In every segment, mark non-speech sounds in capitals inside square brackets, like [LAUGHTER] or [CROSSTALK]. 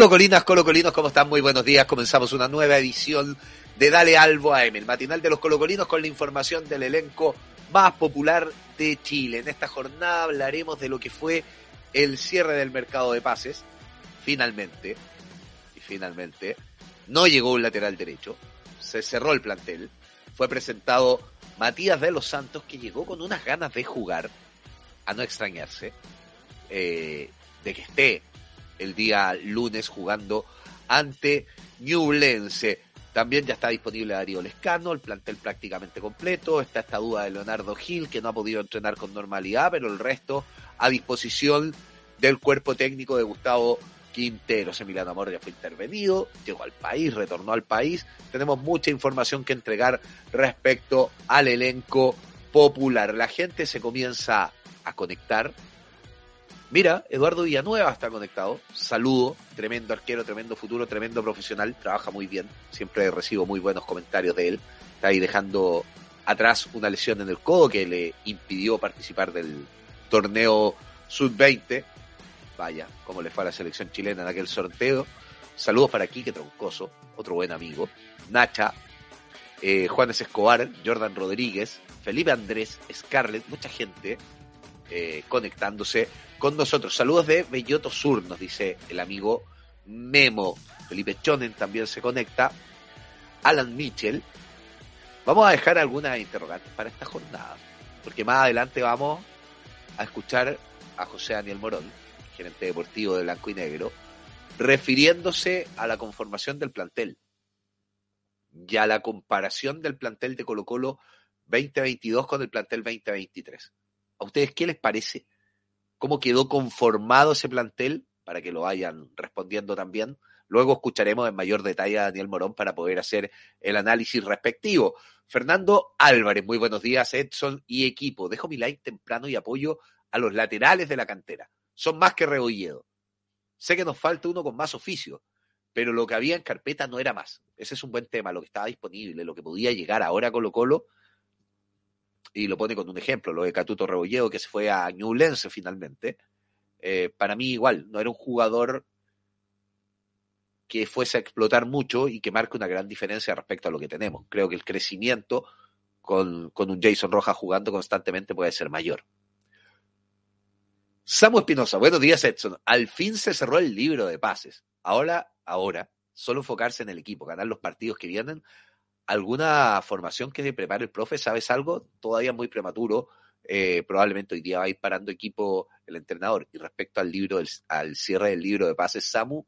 Colocolinas, colocolinos, ¿cómo están? Muy buenos días. Comenzamos una nueva edición de Dale Albo AM, el matinal de los colocolinos con la información del elenco más popular de Chile. En esta jornada hablaremos de lo que fue el cierre del mercado de pases. Finalmente, y finalmente, no llegó un lateral derecho. Se cerró el plantel. Fue presentado Matías de los Santos, que llegó con unas ganas de jugar, a no extrañarse, eh, de que esté el día lunes jugando ante Newlense. También ya está disponible Darío Lescano, el plantel prácticamente completo. Está esta duda de Leonardo Gil, que no ha podido entrenar con normalidad, pero el resto a disposición del cuerpo técnico de Gustavo Quinteros. Emiliano Amor ya fue intervenido, llegó al país, retornó al país. Tenemos mucha información que entregar respecto al elenco popular. La gente se comienza a conectar Mira, Eduardo Villanueva está conectado. Saludo, tremendo arquero, tremendo futuro, tremendo profesional, trabaja muy bien. Siempre recibo muy buenos comentarios de él. Está ahí dejando atrás una lesión en el codo que le impidió participar del torneo sub-20. Vaya, como le fue a la selección chilena en aquel sorteo. Saludos para Quique Troncoso, otro buen amigo. Nacha, eh, Juanes Escobar, Jordan Rodríguez, Felipe Andrés, Scarlett, mucha gente eh, conectándose con nosotros. Saludos de Belloto Sur, nos dice el amigo Memo. Felipe Chonen también se conecta. Alan Mitchell. Vamos a dejar algunas interrogantes para esta jornada, porque más adelante vamos a escuchar a José Daniel Morón, gerente deportivo de Blanco y Negro, refiriéndose a la conformación del plantel y a la comparación del plantel de Colo Colo 2022 con el plantel 2023. ¿A ustedes qué les parece? ¿Cómo quedó conformado ese plantel? Para que lo vayan respondiendo también. Luego escucharemos en mayor detalle a Daniel Morón para poder hacer el análisis respectivo. Fernando Álvarez, muy buenos días, Edson y equipo. Dejo mi like temprano y apoyo a los laterales de la cantera. Son más que Rebolledo. Sé que nos falta uno con más oficio, pero lo que había en carpeta no era más. Ese es un buen tema, lo que estaba disponible, lo que podía llegar ahora Colo Colo y lo pone con un ejemplo, lo de Catuto Rebolledo, que se fue a Newlense finalmente, eh, para mí igual, no era un jugador que fuese a explotar mucho y que marque una gran diferencia respecto a lo que tenemos. Creo que el crecimiento con, con un Jason Rojas jugando constantemente puede ser mayor. Samu Espinosa, buenos días Edson. Al fin se cerró el libro de pases. Ahora, ahora, solo enfocarse en el equipo, ganar los partidos que vienen ¿Alguna formación que prepare el profe? ¿Sabes algo? Todavía muy prematuro. Eh, probablemente hoy día va a ir parando equipo el entrenador. Y respecto al libro, al cierre del libro de pases, Samu,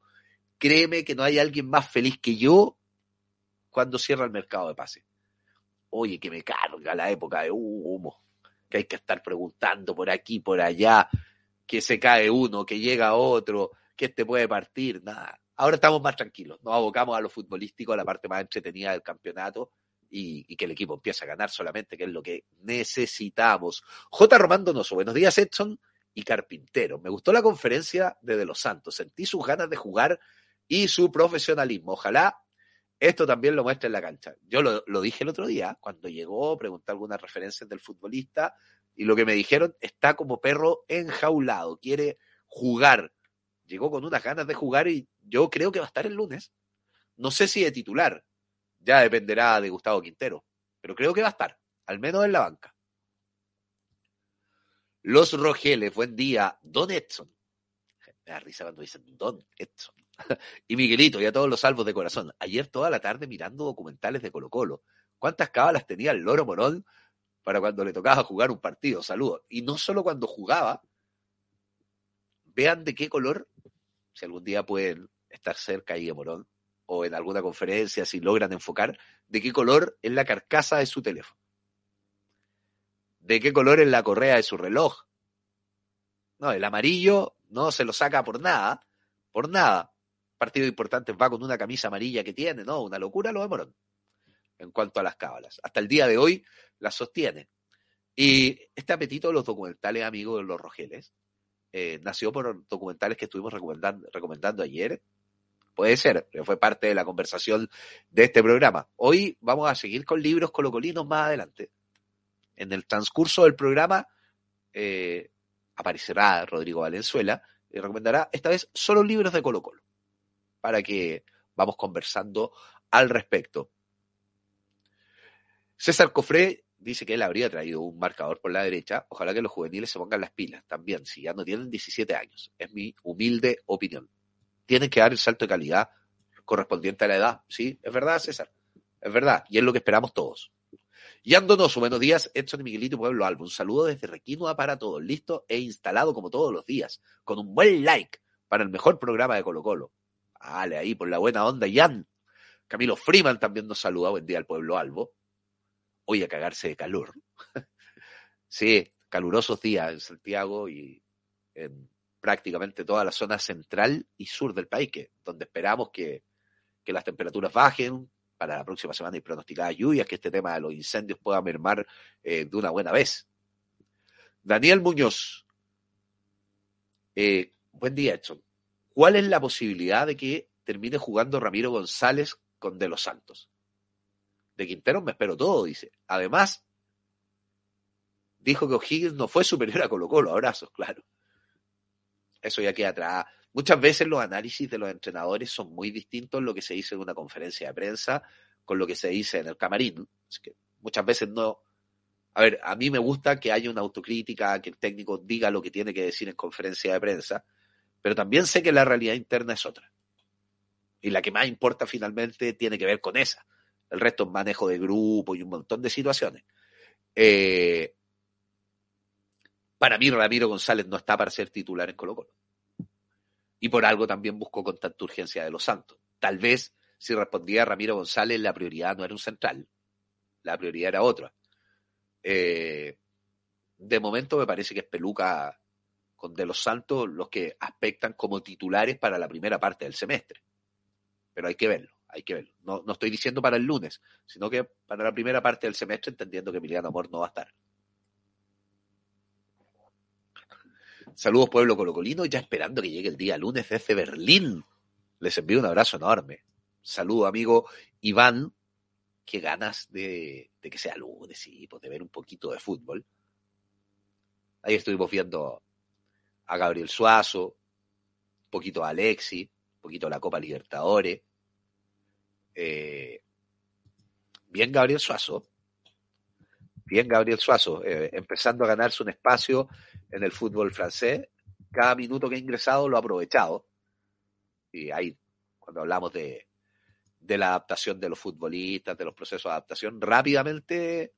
créeme que no hay alguien más feliz que yo cuando cierra el mercado de pases. Oye, que me carga la época de humo, que hay que estar preguntando por aquí, por allá, que se cae uno, que llega otro, que este puede partir, nada. Ahora estamos más tranquilos, nos abocamos a lo futbolístico, a la parte más entretenida del campeonato y, que el equipo empiece a ganar solamente, que es lo que necesitamos. J. Román Donoso, buenos días Edson y Carpintero. Me gustó la conferencia de De Los Santos, sentí sus ganas de jugar y su profesionalismo. Ojalá esto también lo muestre en la cancha. Yo lo, lo dije el otro día, cuando llegó, pregunté algunas referencias del futbolista y lo que me dijeron, está como perro enjaulado, quiere jugar llegó con unas ganas de jugar y yo creo que va a estar el lunes. No sé si de titular, ya dependerá de Gustavo Quintero, pero creo que va a estar, al menos en la banca. Los Rogeles, buen día. Don Edson. Me da risa cuando dicen Don Edson. [LAUGHS] y Miguelito, y a todos los salvos de corazón. Ayer toda la tarde mirando documentales de Colo Colo. ¿Cuántas cábalas tenía el Loro Morón para cuando le tocaba jugar un partido? Saludos. Y no solo cuando jugaba, vean de qué color si algún día pueden estar cerca ahí de Morón, o en alguna conferencia, si logran enfocar, de qué color es la carcasa de su teléfono. De qué color es la correa de su reloj. No, el amarillo no se lo saca por nada, por nada. Partido importante va con una camisa amarilla que tiene, ¿no? Una locura lo de Morón. En cuanto a las cábalas. Hasta el día de hoy la sostiene. Y este apetito de los documentales, amigos de los Rogeles, eh, nació por documentales que estuvimos recomendando, ayer. Puede ser, pero fue parte de la conversación de este programa. Hoy vamos a seguir con libros colocolinos más adelante. En el transcurso del programa eh, aparecerá Rodrigo Valenzuela y recomendará esta vez solo libros de Colo Colo. para que vamos conversando al respecto. César Cofré dice que él habría traído un marcador por la derecha. Ojalá que los juveniles se pongan las pilas también, si ya no tienen 17 años. Es mi humilde opinión. Tienen que dar el salto de calidad correspondiente a la edad. Sí, es verdad, César. Es verdad. Y es lo que esperamos todos. Yándonos, buenos días, Edson y Miguelito Pueblo Albo. Un saludo desde Requinoa para todos. Listo e instalado como todos los días. Con un buen like para el mejor programa de Colo Colo. Vale, ahí por la buena onda, Jan. Camilo Freeman también nos saluda. Buen día al Pueblo Albo. Hoy a cagarse de calor. [LAUGHS] sí, calurosos días en Santiago y en prácticamente toda la zona central y sur del país, que, donde esperamos que, que las temperaturas bajen, para la próxima semana y pronosticadas lluvias, que este tema de los incendios pueda mermar eh, de una buena vez. Daniel Muñoz, eh, buen día, Edson. ¿Cuál es la posibilidad de que termine jugando Ramiro González con De los Santos? De Quintero me espero todo, dice. Además, dijo que O'Higgins no fue superior a Colo Colo. Abrazos, claro. Eso ya queda atrás. Muchas veces los análisis de los entrenadores son muy distintos en lo que se dice en una conferencia de prensa con lo que se dice en el camarín. que muchas veces no. A ver, a mí me gusta que haya una autocrítica, que el técnico diga lo que tiene que decir en conferencia de prensa, pero también sé que la realidad interna es otra. Y la que más importa finalmente tiene que ver con esa. El resto es manejo de grupo y un montón de situaciones. Eh, para mí, Ramiro González no está para ser titular en Colo Colo. Y por algo también buscó con tanta urgencia de los Santos. Tal vez si respondía Ramiro González, la prioridad no era un central, la prioridad era otra. Eh, de momento me parece que es Peluca con De los Santos los que aspectan como titulares para la primera parte del semestre. Pero hay que verlo, hay que verlo. No, no estoy diciendo para el lunes, sino que para la primera parte del semestre, entendiendo que Emiliano Amor no va a estar. Saludos, pueblo colocolino, ya esperando que llegue el día lunes desde Berlín. Les envío un abrazo enorme. Saludo, amigo Iván. Qué ganas de, que sea lunes y pues, de ver un poquito de fútbol. Ahí estuvimos viendo a Gabriel Suazo, poquito a Alexi, poquito a la Copa Libertadores. Eh, bien Gabriel Suazo. Bien Gabriel Suazo, eh, empezando a ganarse un espacio en el fútbol francés. Cada minuto que ha ingresado lo ha aprovechado. Y ahí, cuando hablamos de, la adaptación de los futbolistas, de los procesos de adaptación, rápidamente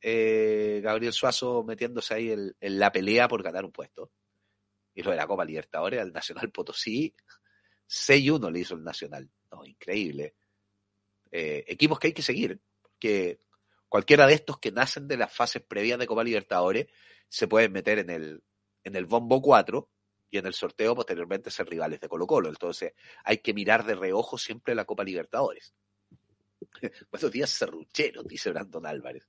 eh, Gabriel Suazo metiéndose ahí en, la pelea por ganar un puesto. Y lo de la Copa Libertadores, al Nacional Potosí, 6-1 le hizo el Nacional. No, increíble. Eh, equipos que hay que seguir, que cualquiera de estos que nacen de las fases previas de Copa Libertadores se pueden meter en el, en el bombo 4 y en el sorteo posteriormente ser rivales de Colo Colo. Entonces hay que mirar de reojo siempre la Copa Libertadores. [LAUGHS] Buenos días, serrucheros, dice Brandon Álvarez.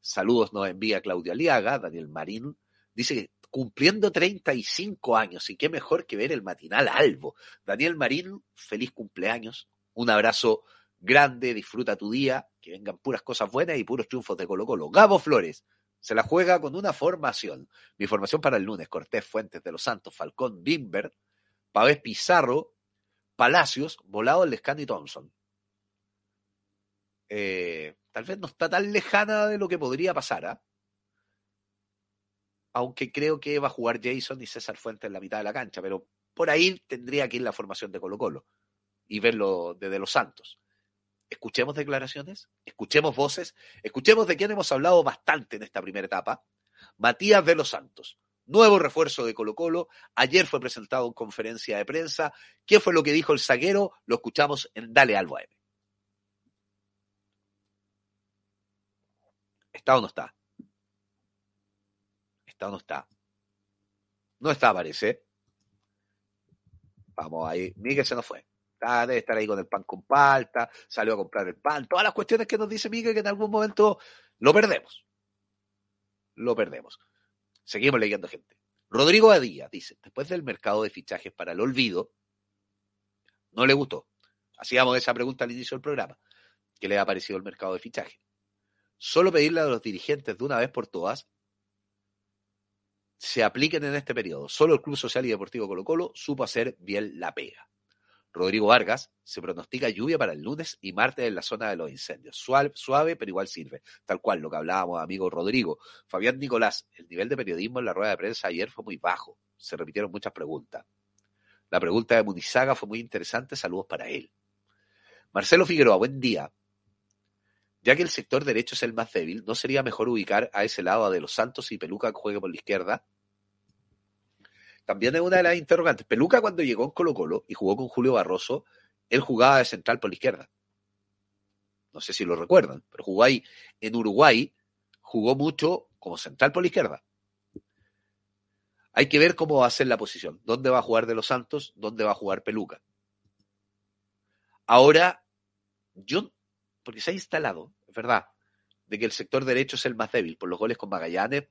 Saludos nos envía Claudia Aliaga, Daniel Marín. Dice que cumpliendo 35 años, y qué mejor que ver el matinal albo. Daniel Marín, feliz cumpleaños. Un abrazo grande, disfruta tu día, que vengan puras cosas buenas y puros triunfos de Colo Colo. Gabo Flores, se la juega con una formación. Mi formación para el lunes, Cortés, Fuentes de los Santos, Falcón, Bimber, Pavés Pizarro, Palacios, Volado, Lescano y Thompson. Eh, tal vez no está tan lejana de lo que podría pasar, ¿ah? aunque creo que va a jugar Jason y César Fuentes en la mitad de la cancha, pero por ahí tendría que ir la formación de Colo Colo y verlo desde los Santos escuchemos declaraciones, escuchemos voces, escuchemos de quién hemos hablado bastante en esta primera etapa. Matías de los Santos, nuevo refuerzo de Colo Colo. Ayer fue presentado en conferencia de prensa. ¿Qué fue lo que dijo el zaguero? Lo escuchamos en Dale Albo M. ¿Está o no está? ¿Está o no está? No está, parece. Vamos ahí. Miguel se nos fue debe estar ahí con el pan con palta, salió a comprar el pan, todas las cuestiones que nos dice Miguel que en algún momento lo perdemos. Lo perdemos. Seguimos leyendo gente. Rodrigo Adía dice, después del mercado de fichajes para el olvido, no le gustó. Hacíamos esa pregunta al inicio del programa. ¿Qué le ha parecido el mercado de fichajes? Solo pedirle a los dirigentes de una vez por todas se apliquen en este periodo. Solo el Club Social y Deportivo Colo Colo supo hacer bien la pega. Rodrigo Vargas, se pronostica lluvia para el lunes y martes en la zona de los incendios. Suave, suave, pero igual sirve. Tal cual, lo que hablábamos, amigo Rodrigo. Fabián Nicolás, el nivel de periodismo en la rueda de prensa ayer fue muy bajo. Se repitieron muchas preguntas. La pregunta de Munizaga fue muy interesante. Saludos para él. Marcelo Figueroa, buen día. Ya que el sector derecho es el más débil, ¿no sería mejor ubicar a ese lado a De los Santos y Peluca que juegue por la izquierda? También es una de las interrogantes. Peluca cuando llegó en Colo Colo y jugó con Julio Barroso, él jugaba de central por la izquierda. No sé si lo recuerdan, pero jugó ahí. En Uruguay jugó mucho como central por la izquierda. Hay que ver cómo va a ser la posición. ¿Dónde va a jugar De los Santos? ¿Dónde va a jugar Peluca? Ahora, yo porque se ha instalado, es verdad, de que el sector derecho es el más débil por los goles con Magallanes,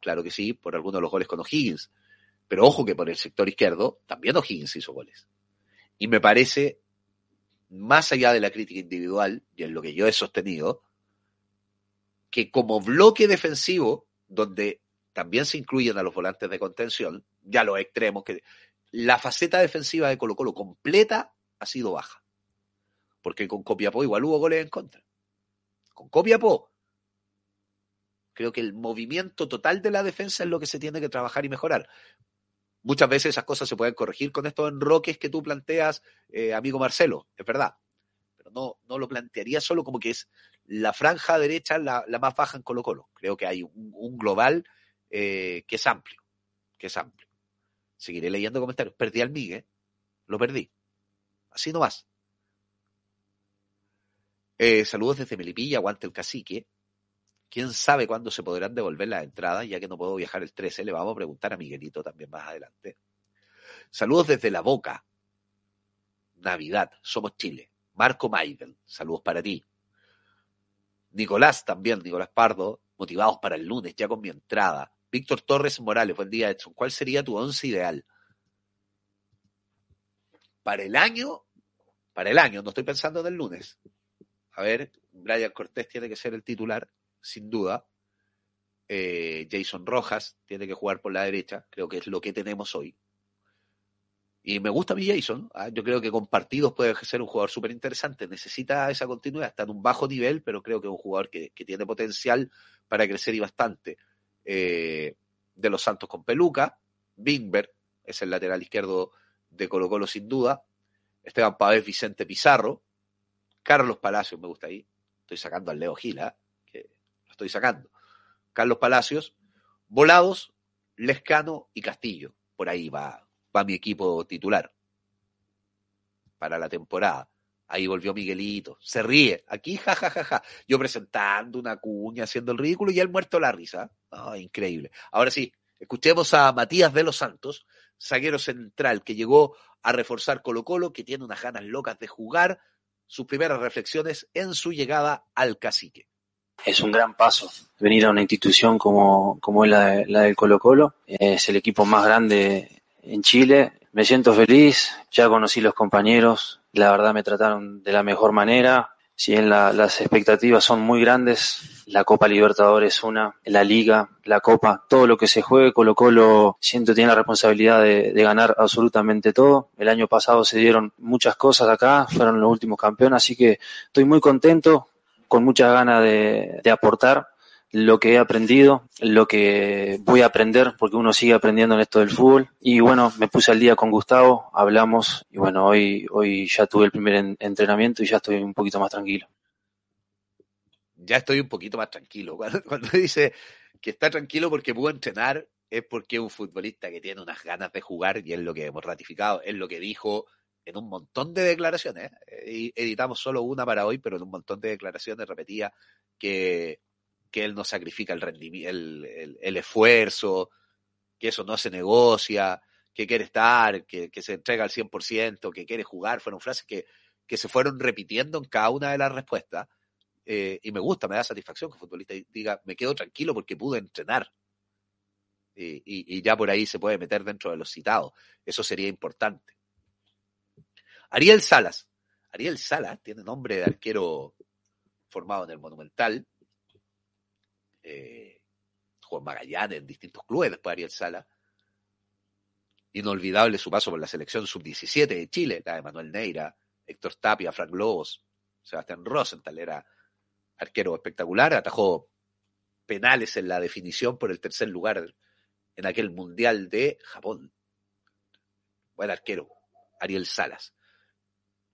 claro que sí, por algunos de los goles con O'Higgins, pero ojo que por el sector izquierdo también O'Higgins hizo goles. Y me parece, más allá de la crítica individual, y en lo que yo he sostenido, que como bloque defensivo, donde también se incluyen a los volantes de contención, ya los extremos, que la faceta defensiva de Colo Colo completa ha sido baja. Porque con Copiapó igual hubo goles en contra. Con Copiapó. Creo que el movimiento total de la defensa es lo que se tiene que trabajar y mejorar. Muchas veces esas cosas se pueden corregir con estos enroques que tú planteas, eh, amigo Marcelo, es verdad. Pero no, no lo plantearía solo como que es la franja derecha la, más baja en Colo Colo. Creo que hay un, global eh, que es amplio, que es amplio. Seguiré leyendo comentarios. Perdí al Migue, lo perdí. Así no vas. Eh, saludos desde Melipilla, aguante el cacique. ¿Quién sabe cuándo se podrán devolver las entradas? Ya que no puedo viajar el 13, le vamos a preguntar a Miguelito también más adelante. Saludos desde La Boca. Navidad, somos Chile. Marco Maiden, saludos para ti. Nicolás también, Nicolás Pardo, motivados para el lunes, ya con mi entrada. Víctor Torres Morales, buen día, Edson. ¿Cuál sería tu once ideal? Para el año, para el año, no estoy pensando en el lunes a ver, Brian Cortés tiene que ser el titular, sin duda. Eh, Jason Rojas tiene que jugar por la derecha, creo que es lo que tenemos hoy. Y me gusta mi Jason, ¿ah? yo creo que con partidos puede ser un jugador súper interesante, necesita esa continuidad, está en un bajo nivel, pero creo que es un jugador que, tiene potencial para crecer y bastante. Eh, de los Santos con Peluca, Bingberg es el lateral izquierdo de Colo Colo sin duda, Esteban Pavés, Vicente Pizarro, Carlos Palacios me gusta ahí. Estoy sacando al Leo Gila, lo estoy sacando. Carlos Palacios, Volados, Lescano y Castillo. Por ahí va, va mi equipo titular para la temporada. Ahí volvió Miguelito. Se ríe. Aquí, [LAUGHS] jajajaja. Yo presentando una cuña, haciendo el ridículo y él muerto la risa. Ah, increíble. Ahora sí, escuchemos a Matías de los Santos, zaguero central, que llegó a reforzar Colo Colo, que tiene unas ganas locas de jugar, sus primeras reflexiones en su llegada al cacique. Es un gran paso venir a una institución como, como es la, la del Colo Colo. Es el equipo más grande en Chile. Me siento feliz, ya conocí los compañeros, la verdad me trataron de la mejor manera. Si bien las expectativas son muy grandes, la Copa Libertadores es una, la Liga, la Copa, todo lo que se juegue, Colo Colo siento tiene la responsabilidad de, ganar absolutamente todo. El año pasado se dieron muchas cosas acá, fueron los últimos campeones, así que estoy muy contento, con muchas ganas de, aportar lo que he aprendido, lo que voy a aprender, porque uno sigue aprendiendo en esto del fútbol. Y bueno, me puse al día con Gustavo, hablamos y bueno, hoy, hoy ya tuve el primer entrenamiento y ya estoy un poquito más tranquilo. Ya estoy un poquito más tranquilo. [LAUGHS] Cuando, dice que está tranquilo porque pudo entrenar, es porque es un futbolista que tiene unas ganas de jugar y es lo que hemos ratificado, es lo que dijo en un montón de declaraciones. ¿eh? Editamos solo una para hoy, pero en un montón de declaraciones repetía que que él no sacrifica el rendimiento, el, esfuerzo, que eso no se negocia, que quiere estar, que, se entrega al 100%, que quiere jugar. Fueron frases que, que se fueron repitiendo en cada una de las respuestas. Eh, y me gusta, me da satisfacción que el futbolista diga, me quedo tranquilo porque pude entrenar. Y, y, ya por ahí se puede meter dentro de los citados. Eso sería importante. Ariel Salas. Ariel Salas tiene nombre de arquero formado en el Monumental eh, Juan Magallanes en distintos clubes, después Ariel Sala. Inolvidable su paso por la selección sub-17 de Chile, la de Manuel Neira, Héctor Tapia, Frank Lobos, Sebastián Rosenthal, era arquero espectacular, atajó penales en la definición por el tercer lugar en aquel Mundial de Japón. Buen arquero, Ariel Salas.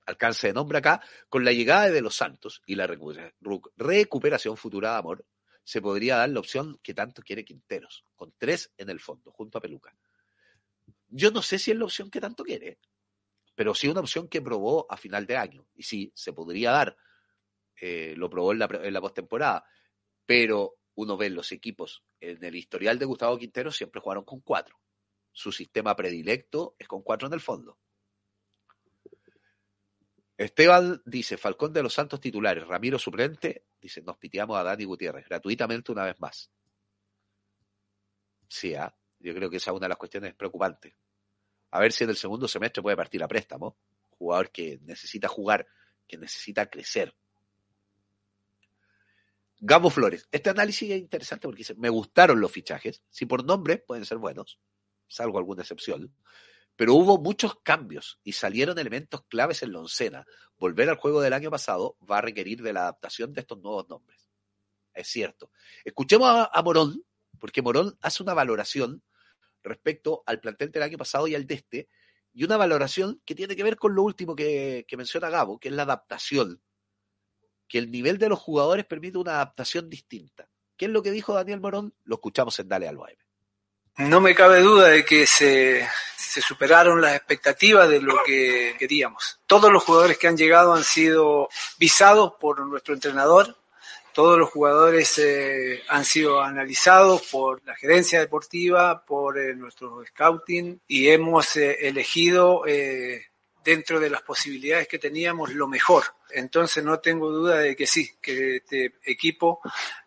Alcance de nombre acá, con la llegada de los Santos y la recuperación futura de Amor, se podría dar la opción que tanto quiere Quinteros, con tres en el fondo, junto a Peluca. Yo no sé si es la opción que tanto quiere, pero sí una opción que probó a final de año. Y sí, se podría dar. Eh, lo probó en la, en la postemporada. Pero uno ve los equipos en el historial de Gustavo Quintero siempre jugaron con cuatro. Su sistema predilecto es con cuatro en el fondo. Esteban dice, Falcón de los Santos titulares, Ramiro suplente, dice, nos piteamos a Dani Gutiérrez gratuitamente una vez más. Sí, ¿ah? yo creo que esa es una de las cuestiones preocupantes. A ver si en el segundo semestre puede partir a préstamo. Jugador que necesita jugar, que necesita crecer. Gabo Flores. Este análisis es interesante porque dice, me gustaron los fichajes. Si por nombre pueden ser buenos, salvo alguna excepción. Pero hubo muchos cambios y salieron elementos claves en la oncena. Volver al juego del año pasado va a requerir de la adaptación de estos nuevos nombres. Es cierto. Escuchemos a Morón, porque Morón hace una valoración respecto al plantel del año pasado y al de este, y una valoración que tiene que ver con lo último que, menciona Gabo, que es la adaptación, que el nivel de los jugadores permite una adaptación distinta. ¿Qué es lo que dijo Daniel Morón? Lo escuchamos en Dale al Baile. No me cabe duda de que se, se, superaron las expectativas de lo que queríamos. Todos los jugadores que han llegado han sido visados por nuestro entrenador, todos los jugadores eh, han sido analizados por la gerencia deportiva, por eh, nuestro scouting y hemos eh, elegido dentro de las posibilidades que teníamos lo mejor. Entonces no tengo duda de que sí, que este equipo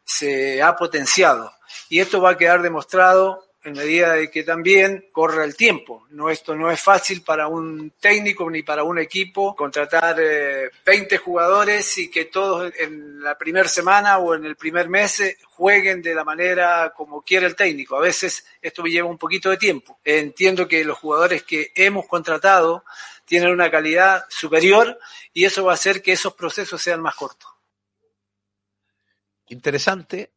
se ha potenciado. Y esto va a quedar demostrado en medida de que también corra el tiempo. No, esto no es fácil para un técnico ni para un equipo contratar 20 eh, jugadores y que todos en la primera semana o en el primer mes jueguen de la manera como quiere el técnico. A veces esto lleva un poquito de tiempo. Entiendo que los jugadores que hemos contratado tienen una calidad superior y eso va a hacer que esos procesos sean más cortos. Interesante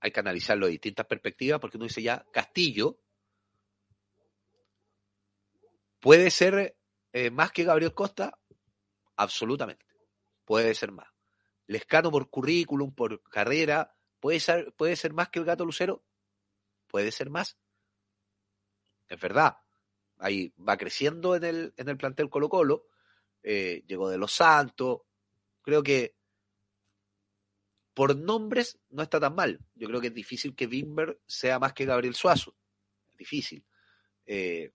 hay que analizarlo de distintas perspectivas, porque uno dice ya, Castillo puede ser eh, más que Gabriel Costa, absolutamente, puede ser más. Lescano por currículum, por carrera, puede ser, puede ser más que el gato Lucero, puede ser más. Es verdad, ahí va creciendo en el, en el plantel Colo Colo, eh, llegó de Los Santos, creo que por nombres no está tan mal. Yo creo que es difícil que Wimber sea más que Gabriel Suazo. Difícil. Eh,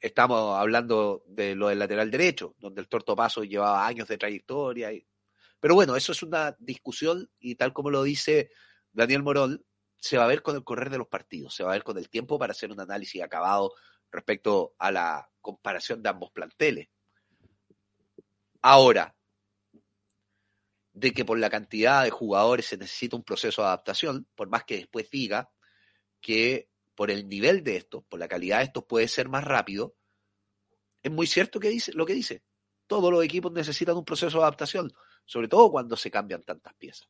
estamos hablando de lo del lateral derecho, donde el Torto Paso llevaba años de trayectoria. Pero bueno, eso es una discusión y tal como lo dice Daniel Morón, se va a ver con el correr de los partidos, se va a ver con el tiempo para hacer un análisis acabado respecto a la comparación de ambos planteles. Ahora, de que por la cantidad de jugadores se necesita un proceso de adaptación, por más que después diga que por el nivel de estos, por la calidad de estos puede ser más rápido, es muy cierto que dice, lo que dice. Todos los equipos necesitan un proceso de adaptación, sobre todo cuando se cambian tantas piezas.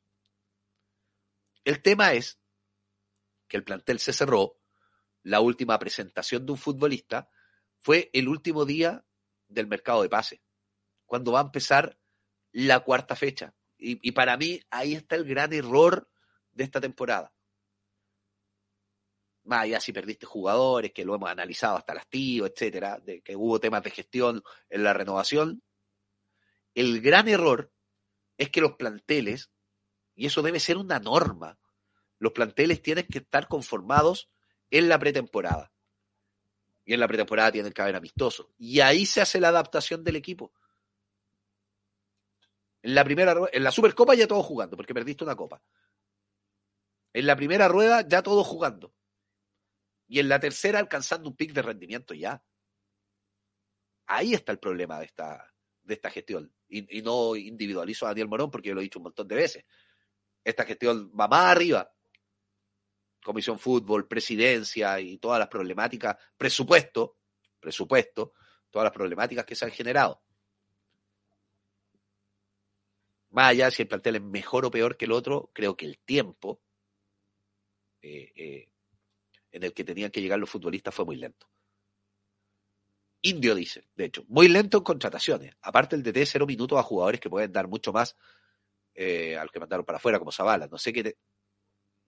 El tema es que el plantel se cerró, la última presentación de un futbolista fue el último día del mercado de pase, cuando va a empezar la cuarta fecha. Y, para mí ahí está el gran error de esta temporada. Más allá si perdiste jugadores, que lo hemos analizado hasta las tío, etcétera, de que hubo temas de gestión en la renovación. El gran error es que los planteles, y eso debe ser una norma, los planteles tienen que estar conformados en la pretemporada. Y en la pretemporada tienen que haber amistosos. Y ahí se hace la adaptación del equipo. En la primera en la Supercopa ya todos jugando, porque perdiste una copa. En la primera rueda ya todos jugando. Y en la tercera alcanzando un pic de rendimiento ya. Ahí está el problema de esta, de esta gestión. Y, y, no individualizo a Daniel Morón porque yo lo he dicho un montón de veces. Esta gestión va más arriba. Comisión Fútbol, presidencia y todas las problemáticas, presupuesto, presupuesto, todas las problemáticas que se han generado. Más allá si el plantel es mejor o peor que el otro, creo que el tiempo eh, eh, en el que tenían que llegar los futbolistas fue muy lento. Indio dice, de hecho, muy lento en contrataciones. Aparte el DT, cero minutos a jugadores que pueden dar mucho más eh, a los que mandaron para afuera, como Zavala. No sé qué,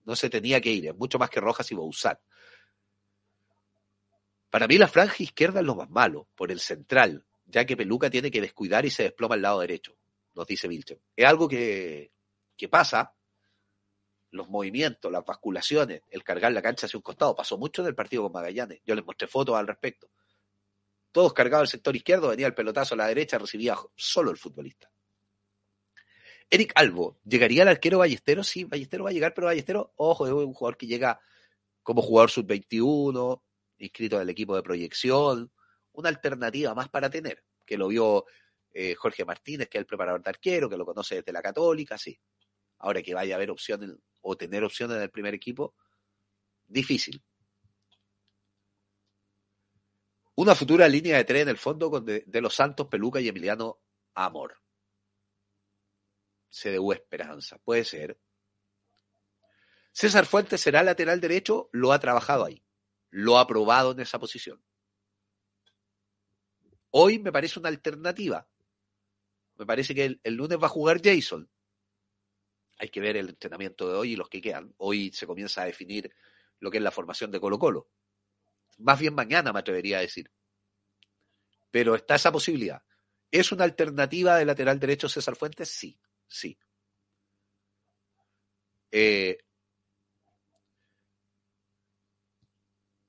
no se tenía que ir, es mucho más que Rojas y Bouzat. Para mí la franja izquierda es lo más malo, por el central, ya que Peluca tiene que descuidar y se desploma al lado derecho, nos dice Vilchen. Es algo que, que pasa, los movimientos, las basculaciones, el cargar la cancha hacia un costado, pasó mucho en el partido con Magallanes. Yo les mostré fotos al respecto todos cargados al sector izquierdo, venía el pelotazo a la derecha, recibía solo el futbolista. Eric Albo, ¿llegaría el arquero Ballesteros? Sí, Ballesteros va a llegar, pero Ballesteros, ojo, es un jugador que llega como jugador sub-21, inscrito en el equipo de proyección, una alternativa más para tener, que lo vio eh, Jorge Martínez, que es el preparador de arquero, que lo conoce desde la Católica, sí. Ahora que vaya a haber opciones o tener opciones en el primer equipo, difícil. Una futura línea de tren en el fondo con de, los Santos, Peluca y Emiliano Amor. CDU Esperanza, puede ser. César Fuentes será lateral derecho, lo ha trabajado ahí, lo ha probado en esa posición. Hoy me parece una alternativa. Me parece que el, lunes va a jugar Jason. Hay que ver el entrenamiento de hoy y los que quedan. Hoy se comienza a definir lo que es la formación de Colo Colo. Más bien mañana me atrevería a decir. Pero está esa posibilidad. ¿Es una alternativa de lateral derecho César Fuentes? Sí, sí. Eh,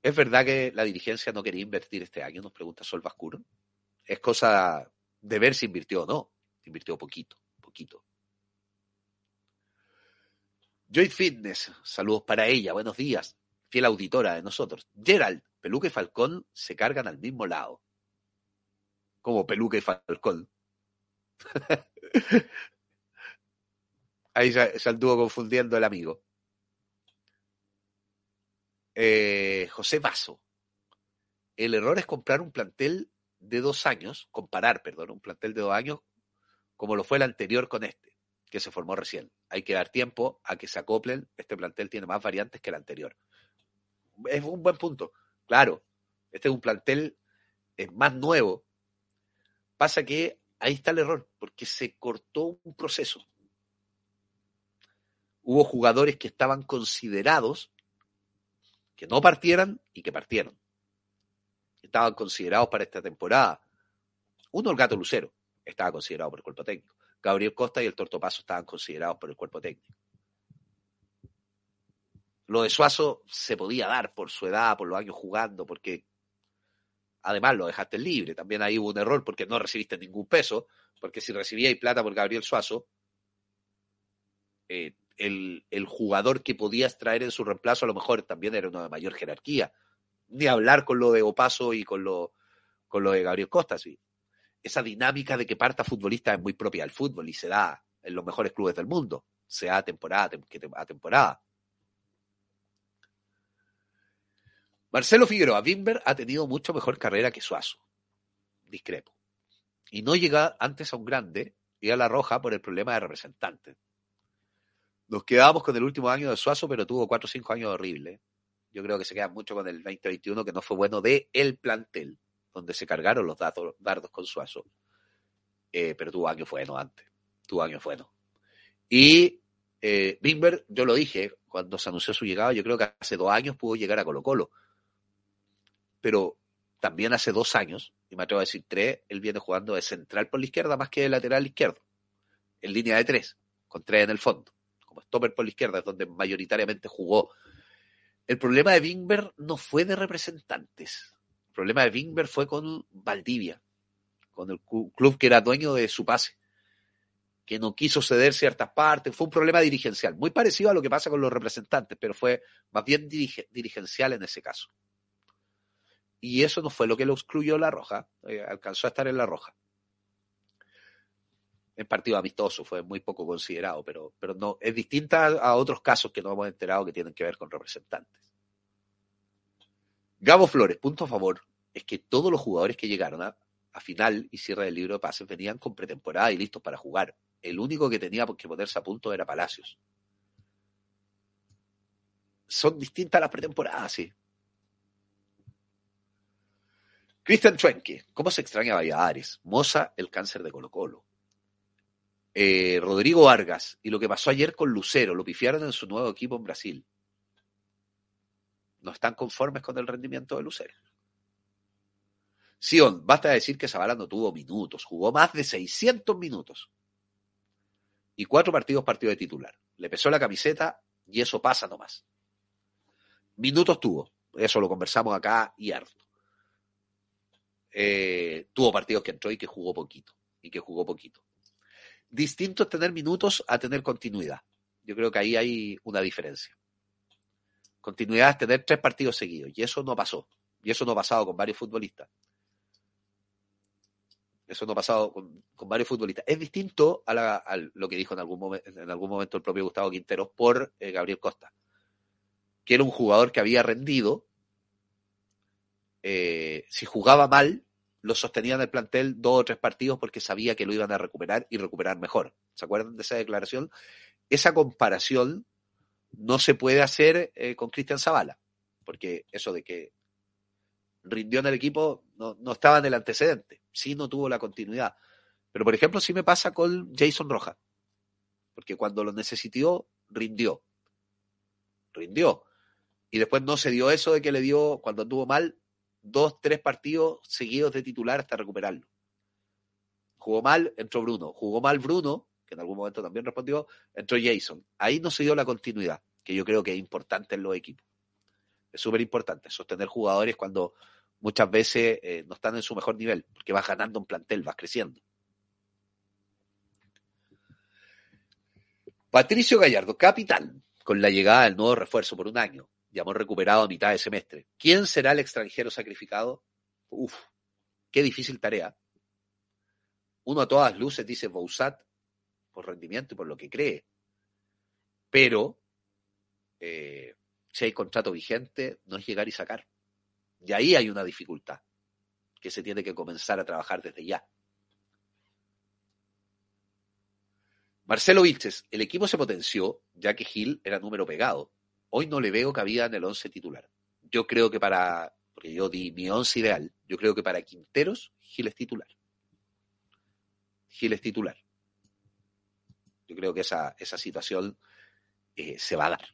¿Es verdad que la dirigencia no quería invertir este año? Nos pregunta Sol Vascuro. Es cosa de ver si invirtió o no. Invirtió poquito, poquito. Joy Fitness, saludos para ella, buenos días, fiel auditora de nosotros. Gerald, Peluca y Falcón se cargan al mismo lado. Como Peluca y Falcón. [LAUGHS] Ahí se, anduvo confundiendo el amigo. Eh, José Vaso. El error es comprar un plantel de dos años, comparar, perdón, un plantel de dos años como lo fue el anterior con este, que se formó recién. Hay que dar tiempo a que se acoplen. Este plantel tiene más variantes que el anterior. Es un buen punto. Claro, este es un plantel es más nuevo. Pasa que ahí está el error, porque se cortó un proceso. Hubo jugadores que estaban considerados que no partieran y que partieron. Estaban considerados para esta temporada. Uno, el Gato Lucero, estaba considerado por el cuerpo técnico. Gabriel Costa y el Tortopaso estaban considerados por el cuerpo técnico. Lo de Suazo se podía dar por su edad, por los años jugando, porque además lo dejaste libre. También ahí hubo un error porque no recibiste ningún peso, porque si recibíais plata por Gabriel Suazo, eh, el, el, jugador que podías traer en su reemplazo a lo mejor también era uno de mayor jerarquía. Ni hablar con lo de Opaso y con lo, con lo de Gabriel Costa, sí. Esa dinámica de que parta futbolista es muy propia del fútbol y se da en los mejores clubes del mundo, sea temporada a temporada. Marcelo Figueroa, Bimber ha tenido mucho mejor carrera que Suazo. Discrepo. Y no llega antes a un grande y a la roja por el problema de representantes. Nos quedábamos con el último año de Suazo, pero tuvo cuatro o cinco años horribles. Yo creo que se queda mucho con el 2021, que no fue bueno de el plantel, donde se cargaron los dardos con Suazo. Eh, pero tuvo años buenos antes. Tuvo años buenos. Y eh, Bimber, yo lo dije cuando se anunció su llegada, yo creo que hace dos años pudo llegar a Colo Colo pero también hace dos años, y me atrevo a decir tres, él viene jugando de central por la izquierda más que de lateral izquierdo, en línea de tres, con tres en el fondo, como stopper por la izquierda, es donde mayoritariamente jugó. El problema de Bingber no fue de representantes, problema de Bingber fue con Valdivia, con el club que era dueño de su pase, que no quiso ceder ciertas partes, fue un problema dirigencial, muy parecido a lo que pasa con los representantes, pero fue más bien dirigencial en ese caso. Y eso no fue lo que lo excluyó la Roja, eh, alcanzó a estar en la Roja. En partido amistoso fue muy poco considerado, pero, pero no, es distinta a, otros casos que no hemos enterado que tienen que ver con representantes. Gabo Flores, punto a favor. es que todos los jugadores que llegaron a, final y cierre del libro de pases venían con pretemporada y listos para jugar. El único que tenía que ponerse a punto era Palacios. Son distintas las pretemporadas, sí. Christian Schwenke, ¿cómo se extraña a Valladares? Moza, el cáncer de Colo Colo. Eh, Rodrigo Vargas, y lo que pasó ayer con Lucero, lo pifiaron en su nuevo equipo en Brasil. No están conformes con el rendimiento de Lucero. Sion, basta decir que Zavala no tuvo minutos, jugó más de 600 minutos. Y cuatro partidos partido de titular. Le pesó la camiseta y eso pasa nomás. Minutos tuvo, eso lo conversamos acá y harto. Eh, tuvo partidos que entró y que jugó poquito, y que jugó poquito. Distinto es tener minutos a tener continuidad. Yo creo que ahí hay una diferencia. Continuidad es tener tres partidos seguidos, y eso no pasó. Y eso no ha pasado con varios futbolistas. Eso no ha pasado con, con varios futbolistas. Es distinto a, la, a, lo que dijo en algún, momento, en algún momento el propio Gustavo Quinteros por eh, Gabriel Costa, que era un jugador que había rendido. Eh, si jugaba mal, lo sostenía en el plantel dos o tres partidos porque sabía que lo iban a recuperar y recuperar mejor. ¿Se acuerdan de esa declaración? Esa comparación no se puede hacer eh, con Cristian Zavala, porque eso de que rindió en el equipo no, no, estaba en el antecedente, sí no tuvo la continuidad. Pero, por ejemplo, sí me pasa con Jason Rojas, porque cuando lo necesitó, rindió. Rindió. Y después no se dio eso de que le dio, cuando anduvo mal, dos, tres partidos seguidos de titular hasta recuperarlo. Jugó mal, entró Bruno. Jugó mal Bruno, que en algún momento también respondió, entró Jason. Ahí no se dio la continuidad, que yo creo que es importante en los equipos. Es súper importante sostener jugadores cuando muchas veces eh, no están en su mejor nivel, porque vas ganando un plantel, vas creciendo. Patricio Gallardo, capitán, con la llegada del nuevo refuerzo por un año, ya hemos recuperado a mitad de semestre. ¿Quién será el extranjero sacrificado? Uf, qué difícil tarea. Uno a todas luces dice Bousat por rendimiento y por lo que cree. Pero eh, si hay contrato vigente, no es llegar y sacar. Y ahí hay una dificultad que se tiene que comenzar a trabajar desde ya. Marcelo Vilches, el equipo se potenció ya que Gil era número pegado. Hoy no le veo cabida en el 11 titular. Yo creo que para, porque yo di mi 11 ideal, yo creo que para Quinteros, Gil es titular. Gil es titular. Yo creo que esa, esa situación eh, se va a dar.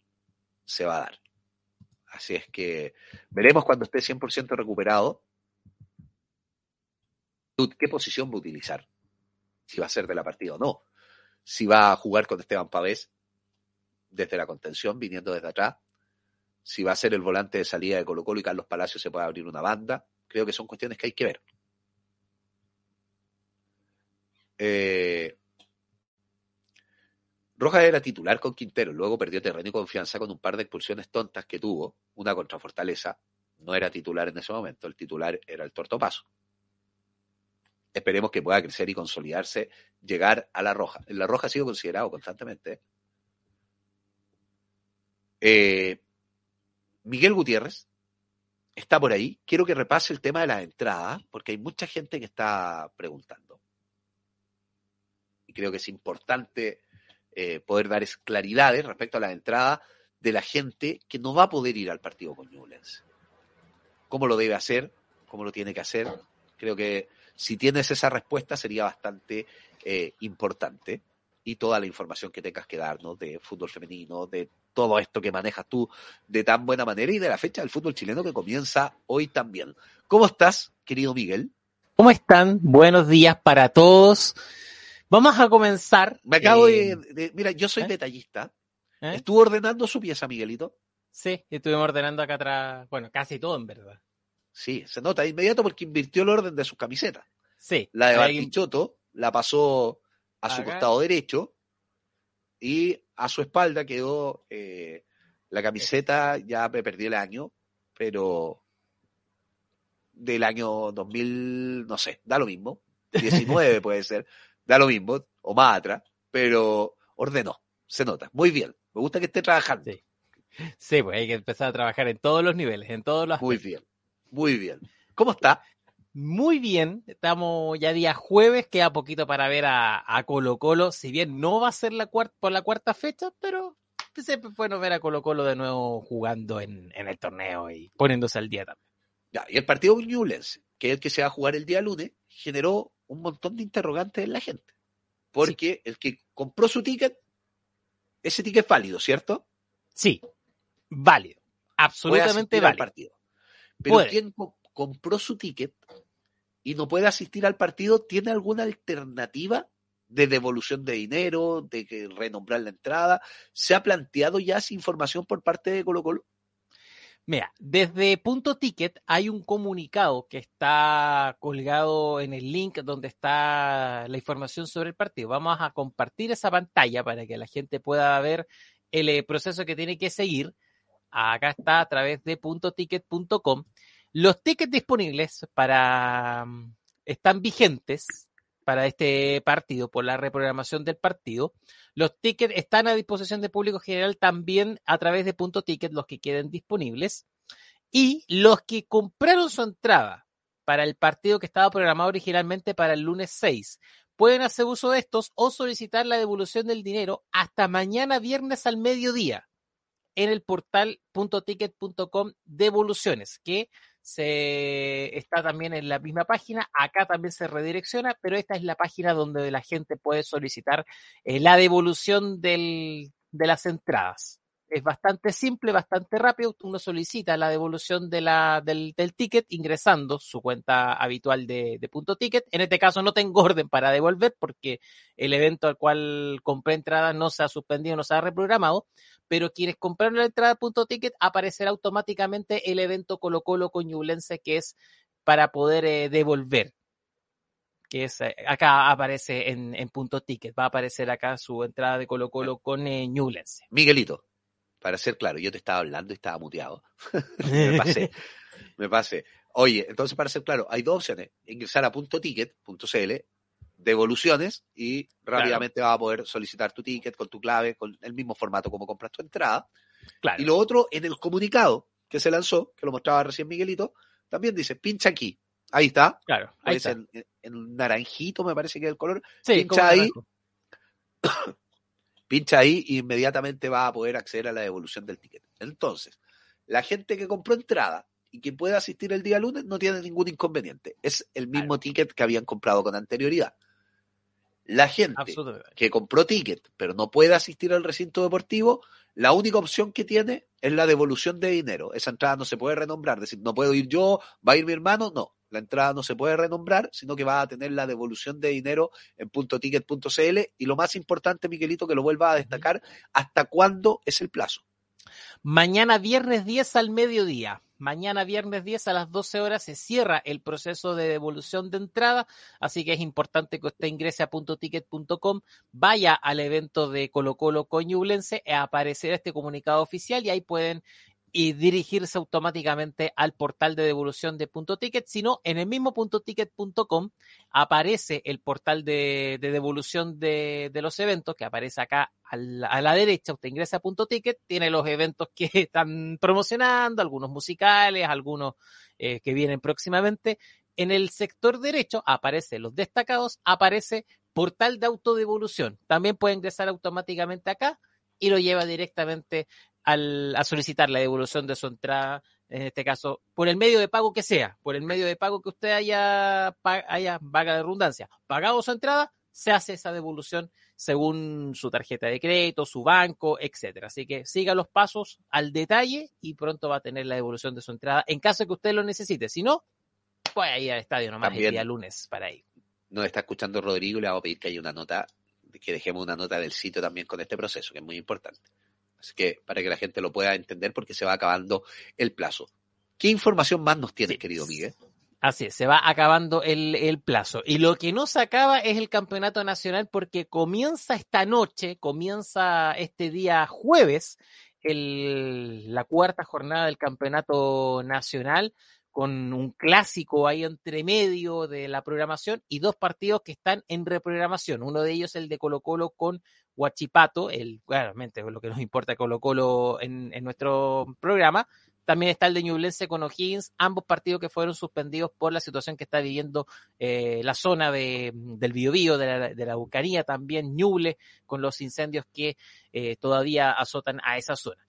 Se va a dar. Así es que veremos cuando esté 100% recuperado qué posición va a utilizar. Si va a ser de la partida o no. Si va a jugar con Esteban Pavés desde la contención, viniendo desde atrás. Si va a ser el volante de salida de Colo Colo y Carlos Palacios se puede abrir una banda. Creo que son cuestiones que hay que ver. Eh, Rojas era titular con Quintero, luego perdió terreno y confianza con un par de expulsiones tontas que tuvo, una contra Fortaleza. No era titular en ese momento, el titular era el Tortopaso. Esperemos que pueda crecer y consolidarse, llegar a la Roja. La Roja ha sido considerado constantemente. Eh, Miguel Gutiérrez está por ahí. Quiero que repase el tema de las entradas, porque hay mucha gente que está preguntando. Y creo que es importante eh, poder dar claridades respecto a la entrada de la gente que no va a poder ir al partido con Newlands. ¿Cómo lo debe hacer? ¿Cómo lo tiene que hacer? Creo que si tienes esa respuesta sería bastante eh, importante y toda la información que tengas que darnos de fútbol femenino, de todo esto que manejas tú de tan buena manera y de la fecha del fútbol chileno que comienza hoy también. ¿Cómo estás, querido Miguel? ¿Cómo están? Buenos días para todos. Vamos a comenzar. Me acabo eh, de, de, Mira, yo soy ¿eh? detallista. ¿Eh? ¿Estuvo ordenando su pieza, Miguelito? Sí, estuvimos ordenando acá atrás. Bueno, casi todo en verdad. Sí, se nota de inmediato porque invirtió el orden de sus camisetas. Sí. La de Bartichotto la pasó a su costado derecho y a su espalda quedó eh, la camiseta, ya me perdí el año, pero del año 2000, no sé, da lo mismo. 19 puede ser [LAUGHS] da lo mismo, o más atrás, pero ordenó, se nota. Muy bien, me gusta que esté trabajando. Sí. sí, pues hay que empezar a trabajar en todos los niveles, en todos los Muy bien, muy bien. ¿Cómo está? Muy bien, estamos ya día jueves, queda poquito para ver a, a Colo Colo, si bien no va a ser la cuarta, por la cuarta fecha, pero siempre es bueno ver a Colo Colo de nuevo jugando en, en el torneo y poniéndose al día también. Ya, y el partido Newlands, que es el que se va a jugar el día lunes, generó un montón de interrogantes en la gente. Porque el que compró su ticket, ese ticket es válido, ¿cierto? Sí, válido, absolutamente asistir al válido. partido. Pero Puede. quien co- compró su ticket y no puede asistir al partido, ¿tiene alguna alternativa de devolución de dinero, de renombrar la entrada? ¿Se ha planteado ya esa información por parte de Colo Colo? Mira, desde Punto Ticket hay un comunicado que está colgado en el link donde está la información sobre el partido. Vamos a compartir esa pantalla para que la gente pueda ver el eh, proceso que tiene que seguir. Acá está a través de puntoticket.com. Los tickets disponibles para mm, están vigentes para este partido por la reprogramación del partido. Los tickets están a disposición del público general también a través de Punto Ticket, los que queden disponibles. Y los que compraron su entrada para el partido que estaba programado originalmente para el lunes 6, pueden hacer uso de estos o solicitar la devolución del dinero hasta mañana viernes al mediodía en el portal .ticket.com devoluciones, que se está también en la misma página. Acá también se redirecciona, pero esta es la página donde la gente puede solicitar eh, la devolución de las entradas. Es bastante simple, bastante rápido. Uno solicita la devolución del, ticket ingresando su cuenta habitual de, punto ticket. En este caso no tengo [LAUGHS] orden para devolver porque el evento al cual compré entrada no se ha suspendido, no se ha reprogramado. Pero quienes compraron la entrada punto ticket aparecerá automáticamente el evento Colo Colo con Ñublense que es para poder eh, devolver que es eh, acá aparece en, en punto ticket, va a aparecer acá su entrada de Colo Colo con eh, Ñublense. Miguelito, para ser claro, yo te estaba hablando y estaba muteado. [LAUGHS] me [LAUGHS] pasé, me pasé. Oye, entonces para ser claro, hay dos opciones. Ingresar a .ticket.cl, devoluciones, y rápidamente vas a poder solicitar tu ticket con tu clave, con el mismo formato como compras tu entrada. Claro. Y lo otro, en el comunicado que se lanzó, que lo mostraba recién Miguelito, también dice, pincha aquí. Ahí está. Claro, ahí está. En, en naranjito, me parece que es el color. Sí, pincha ahí. naranjo. [COUGHS] pincha ahí y inmediatamente va a poder acceder a la devolución del ticket. Entonces, la gente que compró entrada y que puede asistir el día lunes no tiene ningún inconveniente. Es el mismo ticket que habían comprado con anterioridad. La gente que compró ticket pero no puede asistir al recinto deportivo, la única opción que tiene es la devolución de dinero. Esa entrada no se puede renombrar, es decir, no puedo ir yo, va a ir mi hermano, no. La entrada no se puede renombrar, sino que va a tener la devolución de dinero en puntoticket.cl y lo más importante, Miguelito, que lo vuelva a destacar, ¿hasta cuándo es el plazo? Mañana viernes 10 al mediodía. Mañana viernes 10 a las 12 horas se cierra el proceso de devolución de entrada, así que es importante que usted ingrese a puntoticket.com, vaya al evento de Colo Colo e aparecerá este comunicado oficial y ahí pueden y dirigirse automáticamente al portal de devolución de Punto Ticket, sino en el mismo puntoticket.com aparece el portal de, de devolución de, de, los eventos, que aparece acá a la, a la, derecha, usted ingresa a Punto Ticket, tiene los eventos que [LAUGHS] están promocionando, algunos musicales, algunos eh, que vienen próximamente. En el sector derecho aparece los destacados, aparece portal de autodevolución. También puede ingresar automáticamente acá y lo lleva directamente al, a solicitar la devolución de su entrada, en este caso, por el medio de pago que sea, por el medio de pago que usted haya, haya vaga de redundancia, pagado su entrada, se hace esa devolución según su tarjeta de crédito, su banco, etcétera. Así que siga los pasos al detalle y pronto va a tener la devolución de su entrada en caso de que usted lo necesite. Si no, puede ir al estadio nomás También el día lunes para ir. Nos está escuchando Rodrigo y le vamos a pedir que haya una nota, que dejemos una nota del sitio también con este proceso, que es muy importante. Así que para que la gente lo pueda entender porque se va acabando el plazo. ¿Qué información más nos tiene, sí. querido Miguel? Así es, se va acabando el, el, plazo. Y lo que no se acaba es el campeonato nacional porque comienza esta noche, comienza este día jueves, el, la cuarta jornada del campeonato nacional con un clásico ahí entre medio de la programación y dos partidos que están en reprogramación. Uno de ellos el de Colo Colo con Huachipato, el, claramente lo que nos importa Colo Colo en, nuestro programa, También está el de Ñublense con O'Higgins, ambos partidos que fueron suspendidos por la situación que está viviendo eh, la zona de, del Biobío, de la, de la Bucanía, también Ñuble, con los incendios que eh, todavía azotan a esa zona.